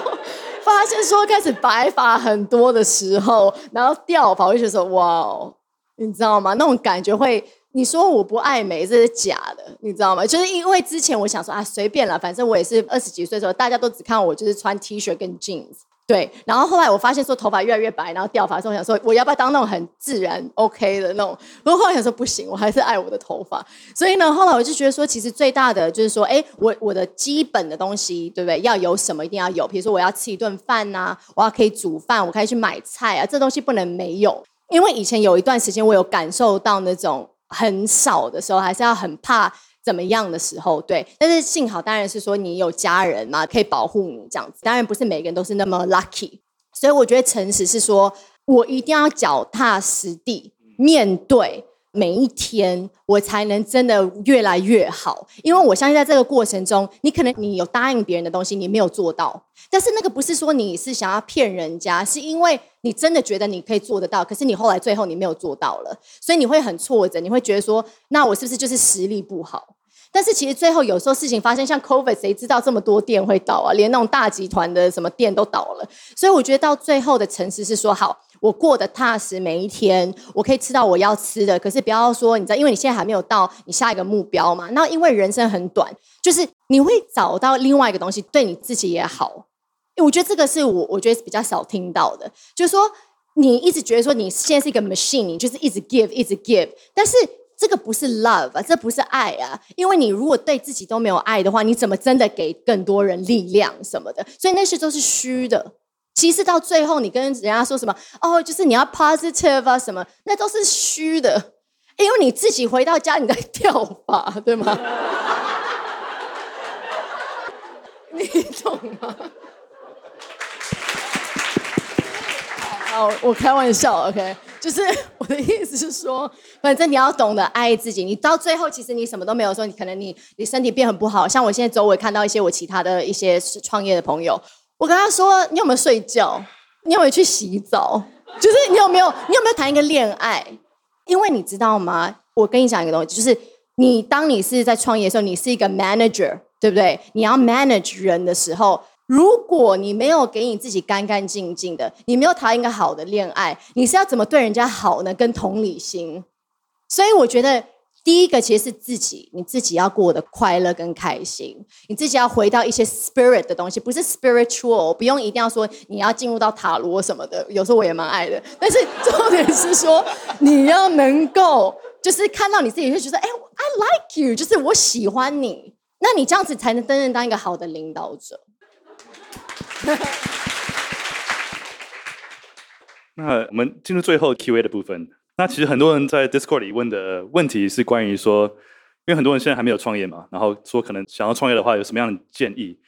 发现说开始白发很多的时候，然后掉发，我就觉得说哇，你知道吗？那种感觉会。你说我不爱美，这是假的，你知道吗？就是因为之前我想说啊，随便了，反正我也是二十几岁的时候，大家都只看我就是穿 T 恤跟 jeans，对。然后后来我发现说头发越来越白，然后掉发的时候，我想说我要不要当那种很自然 OK 的那种？不过后来想说不行，我还是爱我的头发。所以呢，后来我就觉得说，其实最大的就是说，哎，我我的基本的东西，对不对？要有什么一定要有，比如说我要吃一顿饭呐、我要可以煮饭，我可以去买菜啊，这东西不能没有。因为以前有一段时间，我有感受到那种。很少的时候，还是要很怕怎么样的时候，对。但是幸好，当然是说你有家人嘛，可以保护你这样子。当然不是每个人都是那么 lucky，所以我觉得诚实是说，我一定要脚踏实地面对。每一天，我才能真的越来越好。因为我相信，在这个过程中，你可能你有答应别人的东西，你没有做到。但是那个不是说你是想要骗人家，是因为你真的觉得你可以做得到，可是你后来最后你没有做到了，所以你会很挫折，你会觉得说，那我是不是就是实力不好？但是其实最后有时候事情发生，像 COVID，谁知道这么多店会倒啊？连那种大集团的什么店都倒了。所以我觉得到最后的诚实是说，好，我过得踏实，每一天我可以吃到我要吃的。可是不要说，你知道，因为你现在还没有到你下一个目标嘛。那因为人生很短，就是你会找到另外一个东西，对你自己也好。我觉得这个是我我觉得是比较少听到的，就是说你一直觉得说你现在是一个 machine，你就是一直 give，一直 give，但是。这个不是 love 啊，这不是爱啊，因为你如果对自己都没有爱的话，你怎么真的给更多人力量什么的？所以那些都是虚的。其实到最后，你跟人家说什么哦，就是你要 positive 啊什么，那都是虚的，因为你自己回到家你在 *laughs* 掉发，对吗？*laughs* 你懂吗？好，我开玩笑，OK。就是我的意思是说，反正你要懂得爱自己。你到最后，其实你什么都没有说，你可能你你身体变很不好。像我现在周围看到一些我其他的一些创业的朋友，我跟他说：“你有没有睡觉？你有没有去洗澡？就是你有没有你有没有谈一个恋爱？因为你知道吗？我跟你讲一个东西，就是你当你是在创业的时候，你是一个 manager，对不对？你要 manage 人的时候。”如果你没有给你自己干干净净的，你没有谈一个好的恋爱，你是要怎么对人家好呢？跟同理心，所以我觉得第一个其实是自己，你自己要过得快乐跟开心，你自己要回到一些 spirit 的东西，不是 spiritual，不用一定要说你要进入到塔罗什么的，有时候我也蛮爱的，但是重点是说你要能够就是看到你自己就觉得，哎，I like you，就是我喜欢你，那你这样子才能真正当一个好的领导者。*laughs* 那我们进入最后 Q&A 的部分。那其实很多人在 Discord 里问的问题是关于说，因为很多人现在还没有创业嘛，然后说可能想要创业的话，有什么样的建议？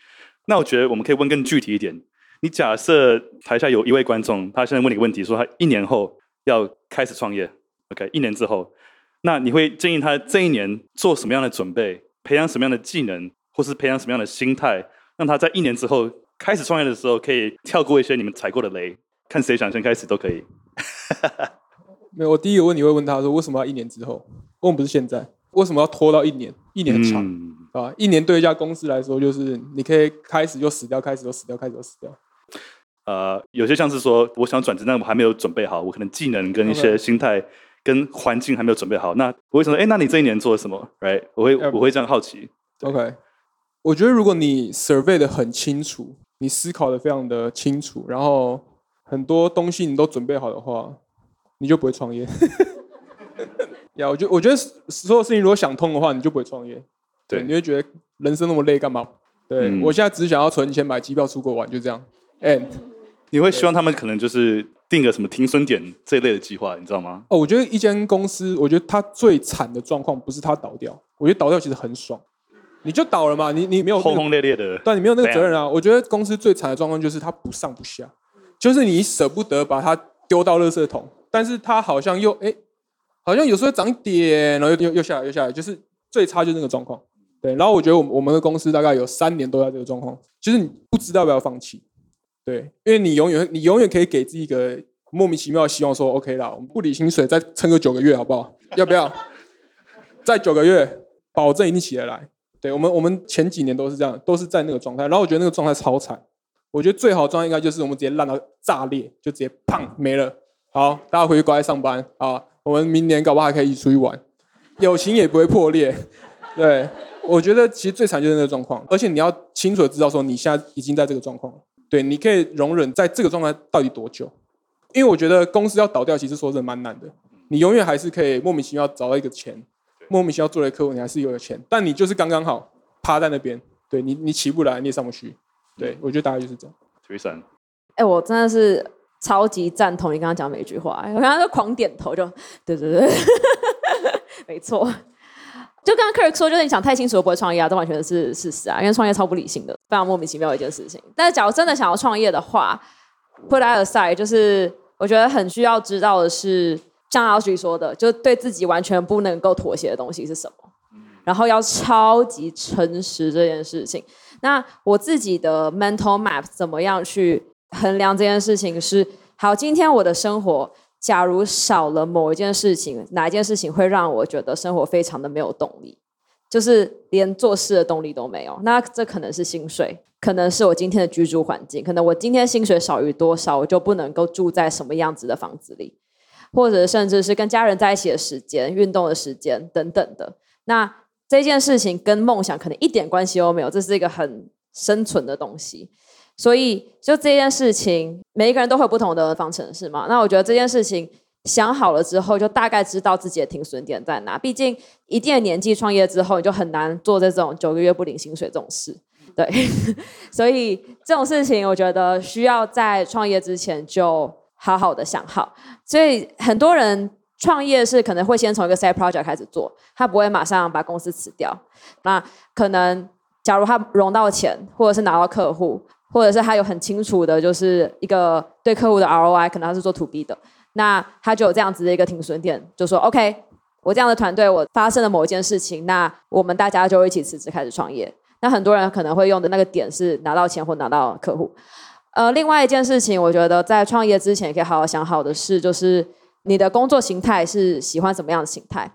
那我觉得我们可以问更具体一点。你假设台下有一位观众，他现在问你问题，说他一年后要开始创业，OK，*laughs* 一年之后，那你会建议他这一年做什么样的准备，培养什么样的技能，或是培养什么样的心态，让他在一年之后开始创业的时候可以跳过一些你们踩过的雷？看谁想先开始都可以。*laughs* 没有，我第一个问题会问他说：为什么要一年之后？为什么不是现在？为什么要拖到一年？一年很长，嗯、啊！一年对一家公司来说，就是你可以开始就死掉，开始就死掉，开始就死掉。呃，有些像是说，我想转职，但我还没有准备好，我可能技能跟一些心态跟环境还没有准备好。那我会想说，哎，那你这一年做了什么？Right？我会我会这样好奇。OK，我觉得如果你 survey 的很清楚，你思考的非常的清楚，然后很多东西你都准备好的话。你就不会创业，*laughs* 呀？我觉我觉得所有事情如果想通的话，你就不会创业。对，你会觉得人生那么累干嘛？对、嗯、我现在只想要存钱买机票出国玩，就这样。And 你会希望他们可能就是定个什么停损点这一类的计划，你知道吗？哦，我觉得一间公司，我觉得它最惨的状况不是它倒掉，我觉得倒掉其实很爽，你就倒了嘛，你你没有、那个、轰轰烈烈的，但你没有那个责任啊。我觉得公司最惨的状况就是它不上不下，就是你舍不得把它丢到垃圾桶。但是它好像又哎、欸，好像有时候涨一点，然后又又又下来又下来，就是最差就是那个状况。对，然后我觉得我们我们的公司大概有三年都在这个状况，就是你不知道要不要放弃。对，因为你永远你永远可以给自己一个莫名其妙的希望说，说 OK 啦，我们不理薪水再撑个九个月好不好？要不要？再九个月，保证一定起得来。对，我们我们前几年都是这样，都是在那个状态。然后我觉得那个状态超惨。我觉得最好的状态应该就是我们直接烂到炸裂，就直接砰没了。好，大家回去乖乖上班啊！我们明年搞不好还可以一起出去玩，友情也不会破裂。对，我觉得其实最惨就是那个状况，而且你要清楚的知道说你现在已经在这个状况了。对，你可以容忍在这个状态到底多久？因为我觉得公司要倒掉，其实说真的蛮难的。你永远还是可以莫名其妙找到一个钱，莫名其妙做了一个客户，你还是有了钱，但你就是刚刚好趴在那边，对你你起不来，你也上不去。对，我觉得大概就是这样。Teresa，哎，我真的是。超级赞同你刚刚讲每一句话，我刚刚就狂点头就，就对对对，*laughs* 没错。就刚刚 Kirk 说，就是你想太清楚不会创业啊，这完全是事实啊，因为创业超不理性的，非常莫名其妙的一件事情。但是假如真的想要创业的话，put that aside，就是我觉得很需要知道的是，像阿徐说的，就对自己完全不能够妥协的东西是什么，然后要超级诚实这件事情。那我自己的 mental map 怎么样去？衡量这件事情是好，今天我的生活假如少了某一件事情，哪一件事情会让我觉得生活非常的没有动力？就是连做事的动力都没有。那这可能是薪水，可能是我今天的居住环境，可能我今天薪水少于多少，我就不能够住在什么样子的房子里，或者甚至是跟家人在一起的时间、运动的时间等等的。那这件事情跟梦想可能一点关系都没有，这是一个很生存的东西。所以，就这件事情，每一个人都会有不同的方程式嘛。那我觉得这件事情想好了之后，就大概知道自己的停损点在哪。毕竟一定的年纪创业之后，你就很难做这种九个月不领薪水这种事。对，*laughs* 所以这种事情，我觉得需要在创业之前就好好的想好。所以很多人创业是可能会先从一个 side project 开始做，他不会马上把公司辞掉。那可能假如他融到钱，或者是拿到客户。或者是他有很清楚的，就是一个对客户的 ROI，可能他是做 To B 的，那他就有这样子的一个停损点，就说 OK，我这样的团队，我发生了某一件事情，那我们大家就一起辞职开始创业。那很多人可能会用的那个点是拿到钱或拿到客户。呃，另外一件事情，我觉得在创业之前也可以好好想好的是，就是你的工作形态是喜欢什么样的形态？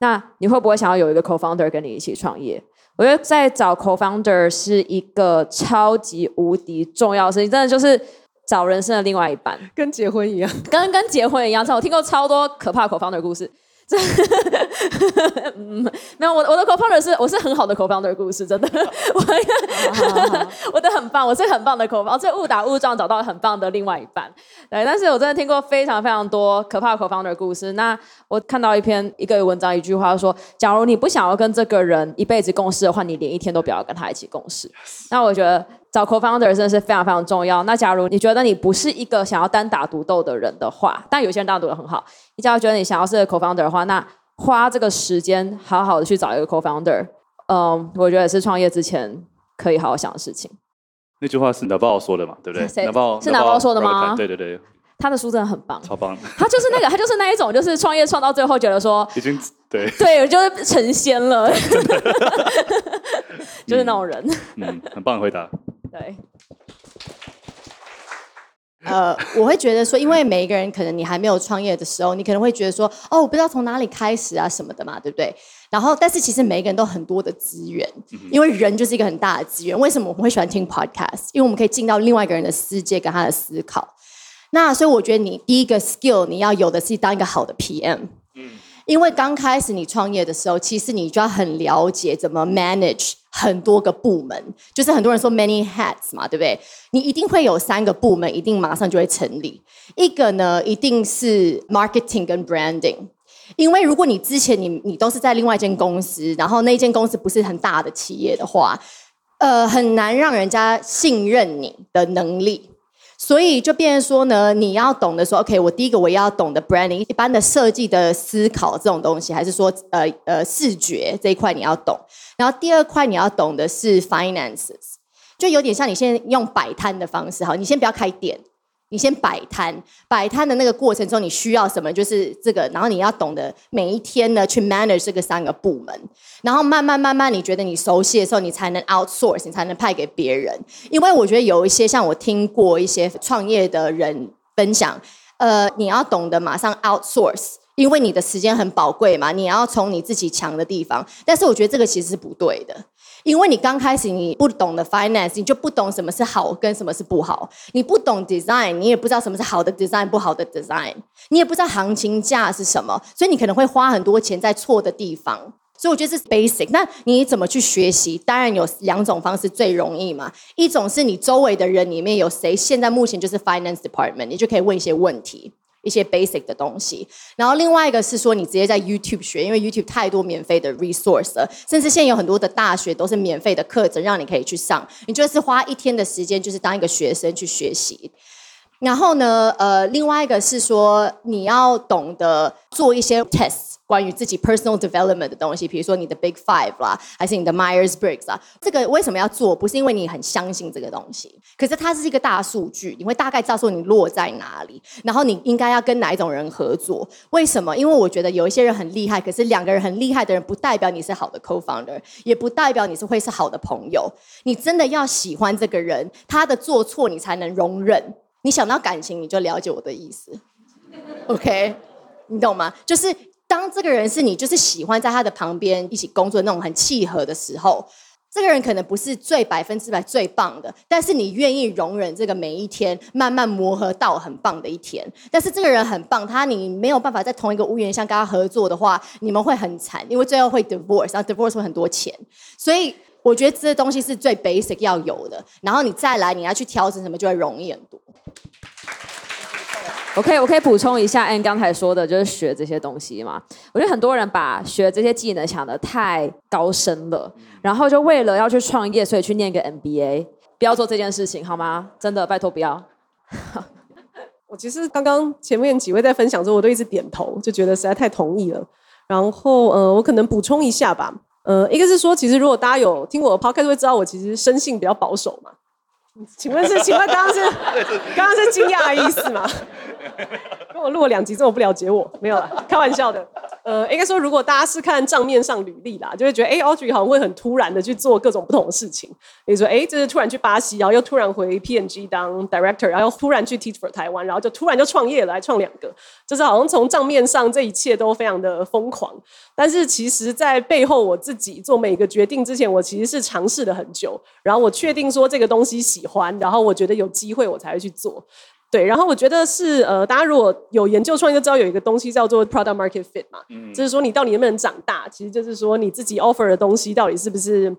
那你会不会想要有一个 Co-founder 跟你一起创业？我觉得在找 co-founder 是一个超级无敌重要的事情，真的就是找人生的另外一半，跟结婚一样，跟跟结婚一样。我听过超多可怕 co-founder 故事，*laughs* 嗯，没有，我我的 co-founder 是我是很好的 co-founder 的故事，真的，我 *laughs* 我的很棒，我是很棒的 co-founder，所以误打误撞找到了很棒的另外一半。对，但是我真的听过非常非常多可怕的 co-founder 的故事。那我看到一篇一个文章，一句话说：假如你不想要跟这个人一辈子共事的话，你连一天都不要跟他一起共事。那我觉得。找 co-founder 真的是非常非常重要。那假如你觉得你不是一个想要单打独斗的人的话，但有些人单打独斗很好。你假如觉得你想要是 co-founder 的话，那花这个时间好好的去找一个 co-founder，嗯，我觉得也是创业之前可以好好想的事情。那句话是 Naval 说的嘛？对不对？谁是 Naval 说的吗？对对对，他的书真的很棒，超棒。他就是那个，他就是那一种，就是创业创到最后觉得说已经对对，就是成仙了，*laughs* 就是那种人。嗯，很棒的回答。对。呃，我会觉得说，因为每一个人可能你还没有创业的时候，你可能会觉得说，哦，我不知道从哪里开始啊什么的嘛，对不对？然后，但是其实每一个人都很多的资源，因为人就是一个很大的资源。为什么我们会喜欢听 podcast？因为我们可以进到另外一个人的世界跟他的思考。那所以我觉得你第一个 skill 你要有的是当一个好的 PM。嗯。因为刚开始你创业的时候，其实你就要很了解怎么 manage。很多个部门，就是很多人说 many hats 嘛，对不对？你一定会有三个部门，一定马上就会成立。一个呢，一定是 marketing 跟 branding，因为如果你之前你你都是在另外一间公司，然后那一间公司不是很大的企业的话，呃，很难让人家信任你的能力。所以就变成说呢，你要懂得说，OK，我第一个我要懂得 branding，一般的设计的思考这种东西，还是说呃呃视觉这一块你要懂。然后第二块你要懂的是 finances，就有点像你现在用摆摊的方式，好，你先不要开店。你先摆摊，摆摊的那个过程中，你需要什么？就是这个，然后你要懂得每一天呢去 manage 这个三个部门，然后慢慢慢慢，你觉得你熟悉的时候，你才能 outsource，你才能派给别人。因为我觉得有一些像我听过一些创业的人分享，呃，你要懂得马上 outsource，因为你的时间很宝贵嘛，你要从你自己强的地方。但是我觉得这个其实是不对的。因为你刚开始你不懂的 finance，你就不懂什么是好跟什么是不好。你不懂 design，你也不知道什么是好的 design，不好的 design。你也不知道行情价是什么，所以你可能会花很多钱在错的地方。所以我觉得这是 basic。那你怎么去学习？当然有两种方式最容易嘛。一种是你周围的人里面有谁现在目前就是 finance department，你就可以问一些问题。一些 basic 的东西，然后另外一个是说你直接在 YouTube 学，因为 YouTube 太多免费的 resource 了，甚至现在有很多的大学都是免费的课程让你可以去上，你就是花一天的时间，就是当一个学生去学习。然后呢，呃，另外一个是说你要懂得做一些 test。关于自己 personal development 的东西，比如说你的 Big Five 啦，还是你的 Myers Briggs 啊，这个为什么要做？不是因为你很相信这个东西，可是它是一个大数据，你会大概知道说你落在哪里，然后你应该要跟哪一种人合作。为什么？因为我觉得有一些人很厉害，可是两个人很厉害的人，不代表你是好的 co-founder，也不代表你是会是好的朋友。你真的要喜欢这个人，他的做错你才能容忍。你想到感情，你就了解我的意思，OK？你懂吗？就是。当这个人是你就是喜欢在他的旁边一起工作那种很契合的时候，这个人可能不是最百分之百最棒的，但是你愿意容忍这个每一天慢慢磨合到很棒的一天。但是这个人很棒，他你没有办法在同一个屋檐下跟他合作的话，你们会很惨，因为最后会 divorce，然后 divorce 会很多钱。所以我觉得这东西是最 basic 要有的，然后你再来你要去调整什么就会容易很多。我可以，我可以补充一下，Anne 刚才说的就是学这些东西嘛。我觉得很多人把学这些技能想得太高深了，然后就为了要去创业，所以去念个 MBA，不要做这件事情好吗？真的，拜托不要。*laughs* 我其实刚刚前面几位在分享之后，我都一直点头，就觉得实在太同意了。然后，呃，我可能补充一下吧。呃，一个是说，其实如果大家有听我的 podcast，会知道我其实生性比较保守嘛。请问是？请问刚刚是 *laughs* 刚刚是惊讶的意思吗？*laughs* 跟我录了两集，这么不了解我？没有啦，开玩笑的。呃，应该说，如果大家是看账面上履历啦，就会觉得，哎，Audrey 好像会很突然的去做各种不同的事情。比如说，哎，这是突然去巴西，然后又突然回 PNG 当 director，然后又突然去 Teach for 台湾，然后就突然就创业了，来创两个，就是好像从账面上这一切都非常的疯狂。但是其实，在背后我自己做每个决定之前，我其实是尝试了很久，然后我确定说这个东西喜欢，然后我觉得有机会，我才会去做。对，然后我觉得是呃，大家如果有研究创业，就知道有一个东西叫做 product market fit 嘛，嗯，就是说你到底能不能长大，其实就是说你自己 offer 的东西到底是不是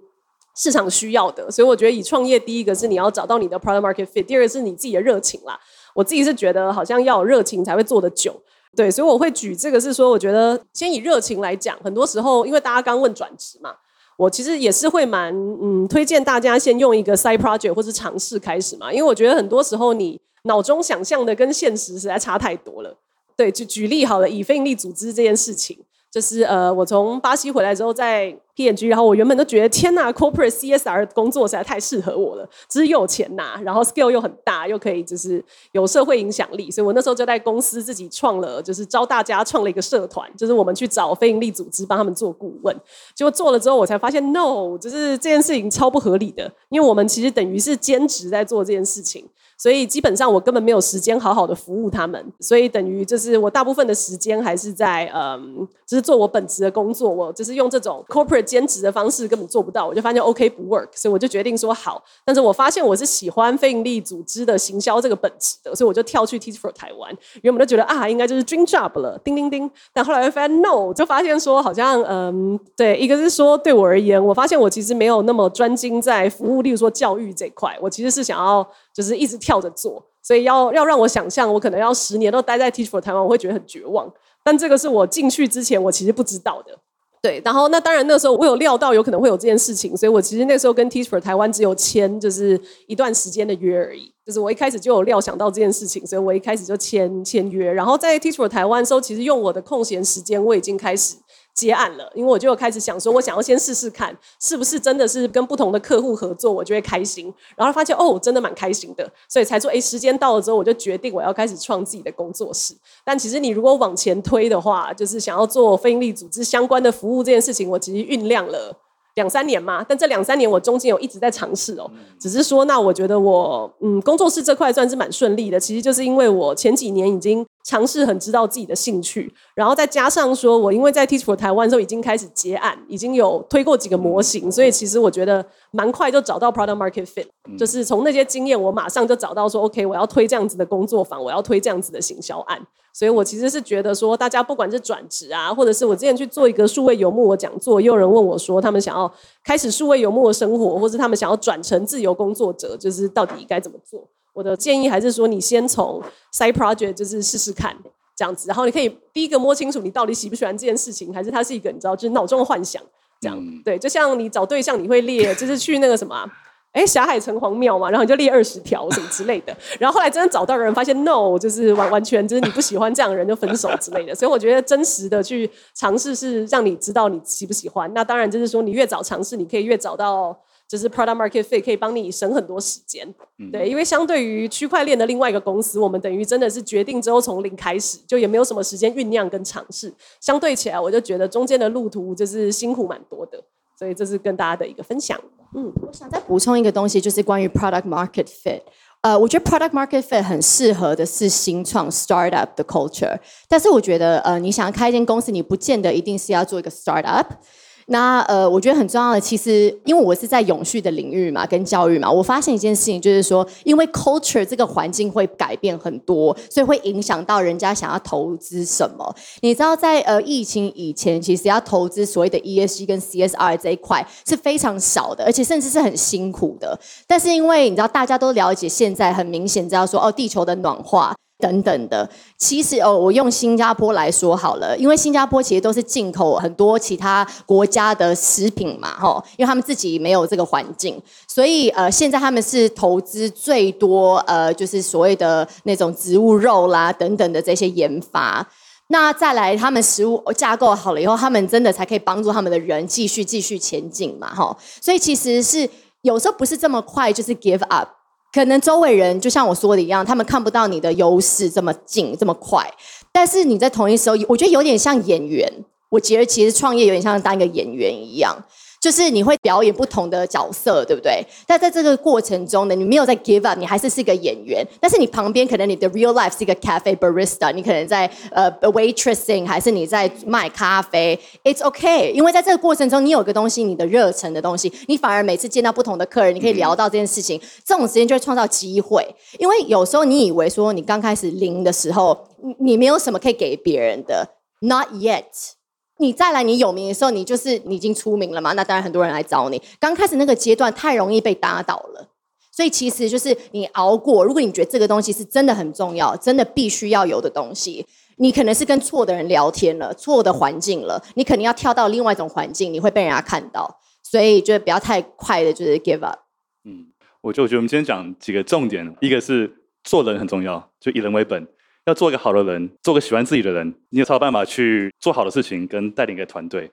市场需要的。所以我觉得以创业，第一个是你要找到你的 product market fit，第二个是你自己的热情啦。我自己是觉得好像要有热情才会做得久，对，所以我会举这个是说，我觉得先以热情来讲，很多时候因为大家刚问转职嘛。我其实也是会蛮嗯推荐大家先用一个 side project 或是尝试开始嘛，因为我觉得很多时候你脑中想象的跟现实实在差太多了。对，就举例好了，以非营利组织这件事情。就是呃，我从巴西回来之后，在 P N G，然后我原本都觉得天呐，Corporate CSR 工作实在太适合我了，只是又有钱拿，然后 skill 又很大，又可以就是有社会影响力，所以我那时候就在公司自己创了，就是招大家创了一个社团，就是我们去找非营利组织帮他们做顾问，结果做了之后，我才发现 no，就是这件事情超不合理的，因为我们其实等于是兼职在做这件事情。所以基本上我根本没有时间好好的服务他们，所以等于就是我大部分的时间还是在嗯，就是做我本职的工作。我就是用这种 corporate 兼职的方式根本做不到，我就发现 OK 不 work，所以我就决定说好。但是我发现我是喜欢非营利组织的行销这个本质的，所以我就跳去 Teach for 台湾。原本都觉得啊，应该就是 dream job 了，叮叮叮。但后来又发现 no，就发现说好像嗯，对，一个是说对我而言，我发现我其实没有那么专精在服务，例如说教育这块，我其实是想要就是一直。跳着做，所以要要让我想象，我可能要十年都待在 Teach for 台湾，我会觉得很绝望。但这个是我进去之前，我其实不知道的。对，然后那当然那时候我有料到有可能会有这件事情，所以我其实那时候跟 Teach for 台湾只有签就是一段时间的约而已。就是我一开始就有料想到这件事情，所以我一开始就签签约。然后在 Teach for 台湾的时候，其实用我的空闲时间，我已经开始。接案了，因为我就开始想说，我想要先试试看，是不是真的是跟不同的客户合作，我就会开心。然后发现哦，真的蛮开心的，所以才说，哎，时间到了之后，我就决定我要开始创自己的工作室。但其实你如果往前推的话，就是想要做非营利组织相关的服务这件事情，我其实酝酿了。两三年嘛，但这两三年我中间有一直在尝试哦。只是说，那我觉得我嗯，工作室这块算是蛮顺利的。其实就是因为我前几年已经尝试很知道自己的兴趣，然后再加上说我因为在 Teach for 台湾的时候已经开始结案，已经有推过几个模型，所以其实我觉得蛮快就找到 product market fit。就是从那些经验，我马上就找到说，OK，我要推这样子的工作坊，我要推这样子的行销案。所以我其实是觉得说，大家不管是转职啊，或者是我之前去做一个数位游牧的讲座，也有人问我说，他们想要开始数位游牧的生活，或是他们想要转成自由工作者，就是到底该怎么做？我的建议还是说，你先从 side project 就是试试看这样子，然后你可以第一个摸清楚你到底喜不喜欢这件事情，还是它是一个你知道就是脑中的幻想这样。对，就像你找对象，你会列就是去那个什么。哎，霞海城隍庙嘛，然后你就列二十条什么之类的，然后后来真的找到人，发现 no，就是完完全就是你不喜欢这样的人就分手之类的。所以我觉得真实的去尝试是让你知道你喜不喜欢。那当然就是说你越早尝试，你可以越找到就是 product market fit，可以帮你省很多时间。对，因为相对于区块链的另外一个公司，我们等于真的是决定之后从零开始，就也没有什么时间酝酿跟尝试。相对起来，我就觉得中间的路途就是辛苦蛮多的。所以这是跟大家的一个分享。嗯，我想再补充一个东西，就是关于 product market fit。呃，我觉得 product market fit 很适合的是新创 startup 的 culture。但是我觉得，呃，你想要开一间公司，你不见得一定是要做一个 startup。那呃，我觉得很重要的，其实因为我是在永续的领域嘛，跟教育嘛，我发现一件事情，就是说，因为 culture 这个环境会改变很多，所以会影响到人家想要投资什么。你知道在，呃疫情以前，其实要投资所谓的 ESG 跟 CSR 这一块是非常少的，而且甚至是很辛苦的。但是因为你知道，大家都了解，现在很明显知道说，哦，地球的暖化。等等的，其实哦，我用新加坡来说好了，因为新加坡其实都是进口很多其他国家的食品嘛，吼，因为他们自己没有这个环境，所以呃，现在他们是投资最多，呃，就是所谓的那种植物肉啦等等的这些研发。那再来，他们食物架构好了以后，他们真的才可以帮助他们的人继续继续前进嘛，吼。所以其实是有时候不是这么快，就是 give up。可能周围人就像我说的一样，他们看不到你的优势这么近这么快，但是你在同一时候，我觉得有点像演员。我觉得其实创业有点像当一个演员一样，就是你会表演不同的角色，对不对？但在这个过程中呢，你没有在 give up，你还是是一个演员。但是你旁边可能你的 real life 是一个 cafe barista，你可能在呃 waitressing，还是你在卖咖啡，it's okay。因为在这个过程中，你有个东西，你的热忱的东西，你反而每次见到不同的客人，你可以聊到这件事情，这种时间就会创造机会。因为有时候你以为说你刚开始零的时候，你你没有什么可以给别人的，not yet。你再来，你有名的时候，你就是你已经出名了嘛？那当然很多人来找你。刚开始那个阶段太容易被打倒了，所以其实就是你熬过。如果你觉得这个东西是真的很重要，真的必须要有的东西，你可能是跟错的人聊天了，错的环境了，你肯定要跳到另外一种环境，你会被人家看到。所以就不要太快的，就是 give up。嗯，我就我觉得我们今天讲几个重点，一个是做人很重要，就以人为本。要做一个好的人，做个喜欢自己的人，你有才有办法去做好的事情，跟带领一个团队。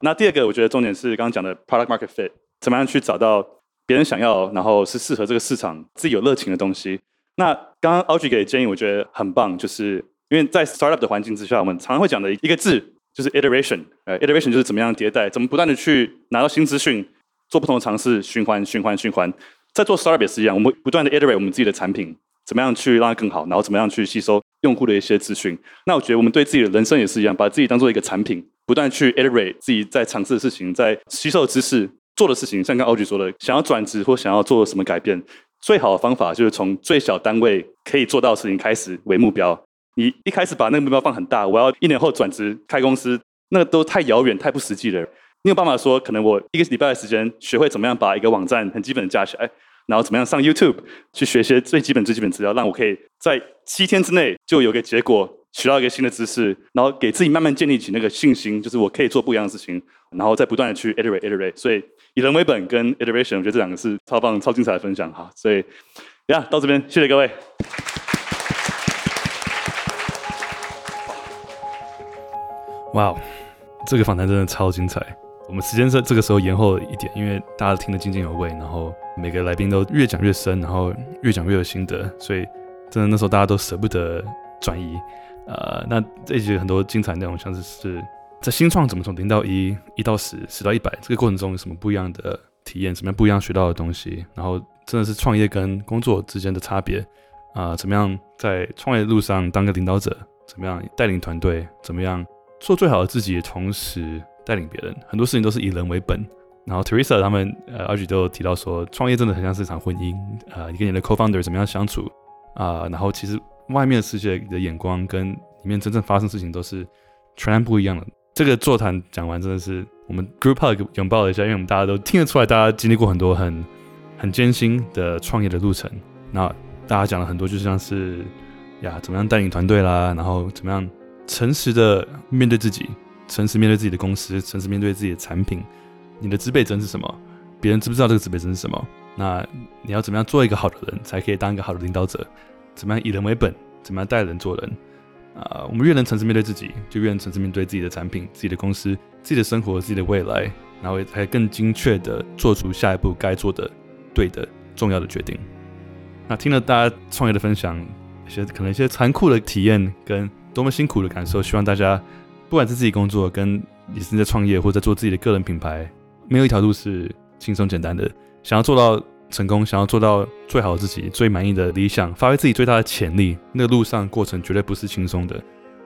那第二个，我觉得重点是刚刚讲的 product market fit，怎么样去找到别人想要，然后是适合这个市场、自己有热情的东西。那刚刚 Audrey 给的建议，我觉得很棒，就是因为在 startup 的环境之下，我们常常会讲的一个字就是 iteration，呃，iteration 就是怎么样迭代，怎么不断的去拿到新资讯，做不同的尝试，循环、循环、循环。在做 startup 也是一样，我们不断的 iterate 我们自己的产品。怎么样去让它更好，然后怎么样去吸收用户的一些资讯？那我觉得我们对自己的人生也是一样，把自己当做一个产品，不断去 iterate 自己在尝试的事情，在吸收知识、做的事情。像刚奥局说的，想要转职或想要做什么改变，最好的方法就是从最小单位可以做到的事情开始为目标。你一开始把那个目标放很大，我要一年后转职开公司，那个都太遥远、太不实际了。你有办法说，可能我一个礼拜的时间学会怎么样把一个网站很基本的架起来？然后怎么样上 YouTube 去学些最基本最基本资料，让我可以在七天之内就有个结果，学到一个新的知识，然后给自己慢慢建立起那个信心，就是我可以做不一样的事情，然后再不断的去 iterate iterate。所以以人为本跟 iteration，我觉得这两个是超棒、超精彩的分享哈。所以呀，到这边谢谢各位。哇哦，这个访谈真的超精彩。我们时间在这个时候延后了一点，因为大家听得津津有味，然后每个来宾都越讲越深，然后越讲越有心得，所以真的那时候大家都舍不得转移。呃，那这一集很多精彩内容，像是是在新创怎么从零到一、一到十、十到一百这个过程中有什么不一样的体验，什么样不一样学到的东西，然后真的是创业跟工作之间的差别啊、怎么样在创业路上当个领导者，怎么样带领团队，怎么样做最好的自己，同时。带领别人，很多事情都是以人为本。然后 Teresa 他们呃二姐都有提到说，创业真的很像是一场婚姻啊，你跟你的 co-founder 怎么样相处啊、然后其实外面的世界的眼光跟里面真正发生事情都是全然不一样的。这个座谈讲完真的是我们 group hug 拥抱了一下，因为我们大家都听得出来，大家经历过很多很很艰辛的创业的路程。那大家讲了很多，就像是呀，怎么样带领团队啦，然后怎么样诚实的面对自己。诚实面对自己的公司，诚实面对自己的产品，你的指北针是什么？别人知不知道这个指北针是什么？那你要怎么样做一个好的人，才可以当一个好的领导者？怎么样以人为本？怎么样带人做人？啊、我们越能诚实面对自己，就越能诚实面对自己的产品、自己的公司、自己的生活、自己的未来，然后才更精确的做出下一步该做的、对的、重要的决定。那听了大家创业的分享，一些可能一些残酷的体验跟多么辛苦的感受，希望大家。不管是自己工作，跟你是在创业，或者在做自己的个人品牌，没有一条路是轻松简单的。想要做到成功，想要做到最好自己、最满意的理想，发挥自己最大的潜力，那个路上过程绝对不是轻松的。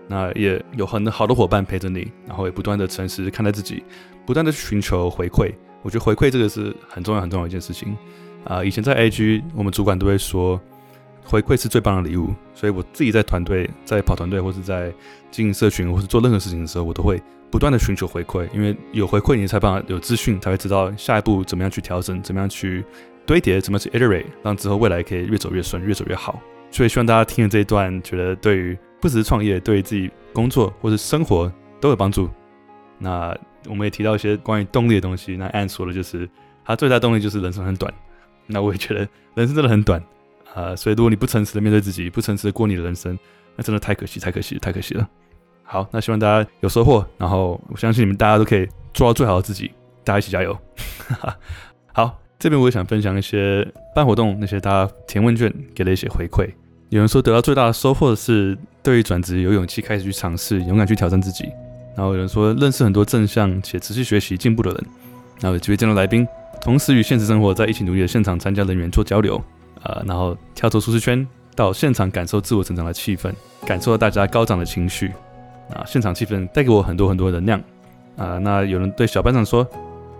那也有很多好的伙伴陪着你，然后也不断的诚实看待自己，不断的寻求回馈。我觉得回馈这个是很重要很重要一件事情。啊、以前在 AG，我们主管都会说。回馈是最棒的礼物，所以我自己在团队、在跑团队，或是在经营社群，或是做任何事情的时候，我都会不断的寻求回馈，因为有回馈，你才办法有资讯，才会知道下一步怎么样去调整，怎么样去堆叠，怎么去 iterate，让之后未来可以越走越顺，越走越好。所以希望大家听了这一段，觉得对于不只是创业，对自己工作或是生活都有帮助。那我们也提到一些关于动力的东西，那按说的就是他最大动力就是人生很短，那我也觉得人生真的很短。呃，所以如果你不诚实的面对自己，不诚实的过你的人生，那真的太可惜，太可惜，太可惜了。好，那希望大家有收获，然后我相信你们大家都可以做到最好的自己，大家一起加油。*laughs* 好，这边我也想分享一些办活动那些大家填问卷给了一些回馈。有人说得到最大的收获是对于转职有勇气开始去尝试，勇敢去挑战自己。然后有人说认识很多正向且持续学习进步的人。然后有机会见到来宾，同时与现实生活在一起努力的现场参加人员做交流，呃，然后跳出舒适圈，到现场感受自我成长的气氛，感受到大家高涨的情绪，啊，现场气氛带给我很多很多能量，啊，那有人对小班长说，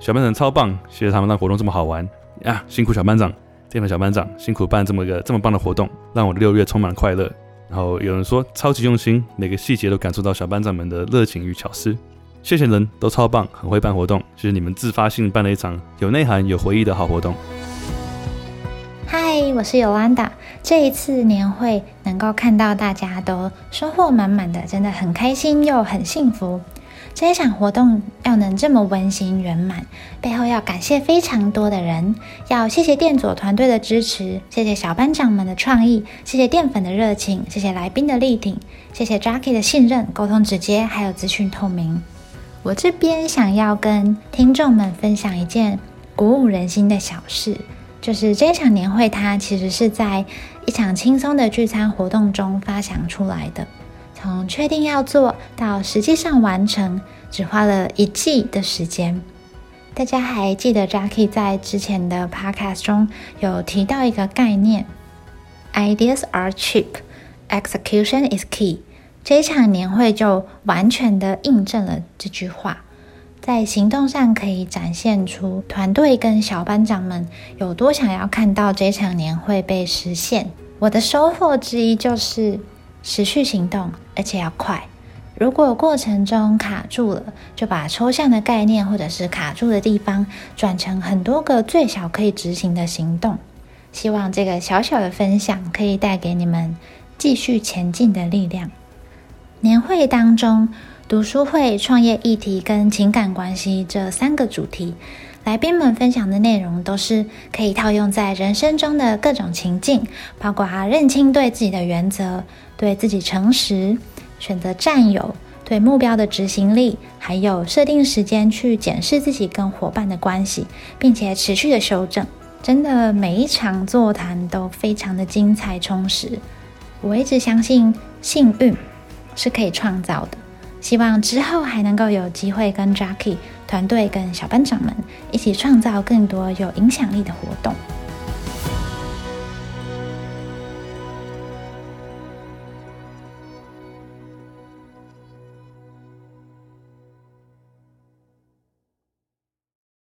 小班长超棒，谢谢他们让活动这么好玩，呀，辛苦小班长，淀粉小班长辛苦办这么个这么棒的活动，让我的六月充满快乐。然后有人说超级用心，每个细节都感受到小班长们的热情与巧思。谢谢人都超棒，很会办活动，谢谢你们自发性办了一场有内涵、有回忆的好活动。嗨，我是 Yolanda。这一次年会能够看到大家都收获满满的，真的很开心又很幸福。这一场活动要能这么温馨圆满，背后要感谢非常多的人，要谢谢店佐团队的支持，谢谢小班长们的创意，谢谢淀粉的热情，谢谢来宾的力挺，谢谢 Jackie 的信任、沟通直接，还有资讯透明。我这边想要跟听众们分享一件鼓舞人心的小事，就是这一场年会它其实是在一场轻松的聚餐活动中发想出来的。从确定要做到实际上完成，只花了一季的时间。大家还记得 Jackie 在之前的 Podcast 中有提到一个概念：Ideas are cheap, execution is key。这一场年会就完全的印证了这句话，在行动上可以展现出团队跟小班长们有多想要看到这场年会被实现。我的收获之一就是。持续行动，而且要快。如果过程中卡住了，就把抽象的概念或者是卡住的地方转成很多个最小可以执行的行动。希望这个小小的分享可以带给你们继续前进的力量。年会当中，读书会、创业议题跟情感关系这三个主题。来宾们分享的内容都是可以套用在人生中的各种情境，包括认清对自己的原则、对自己诚实、选择占有、对目标的执行力，还有设定时间去检视自己跟伙伴的关系，并且持续的修正。真的每一场座谈都非常的精彩充实。我一直相信幸运是可以创造的。希望之后还能够有机会跟 Jackie 团队、跟小班长们一起创造更多有影响力的活动。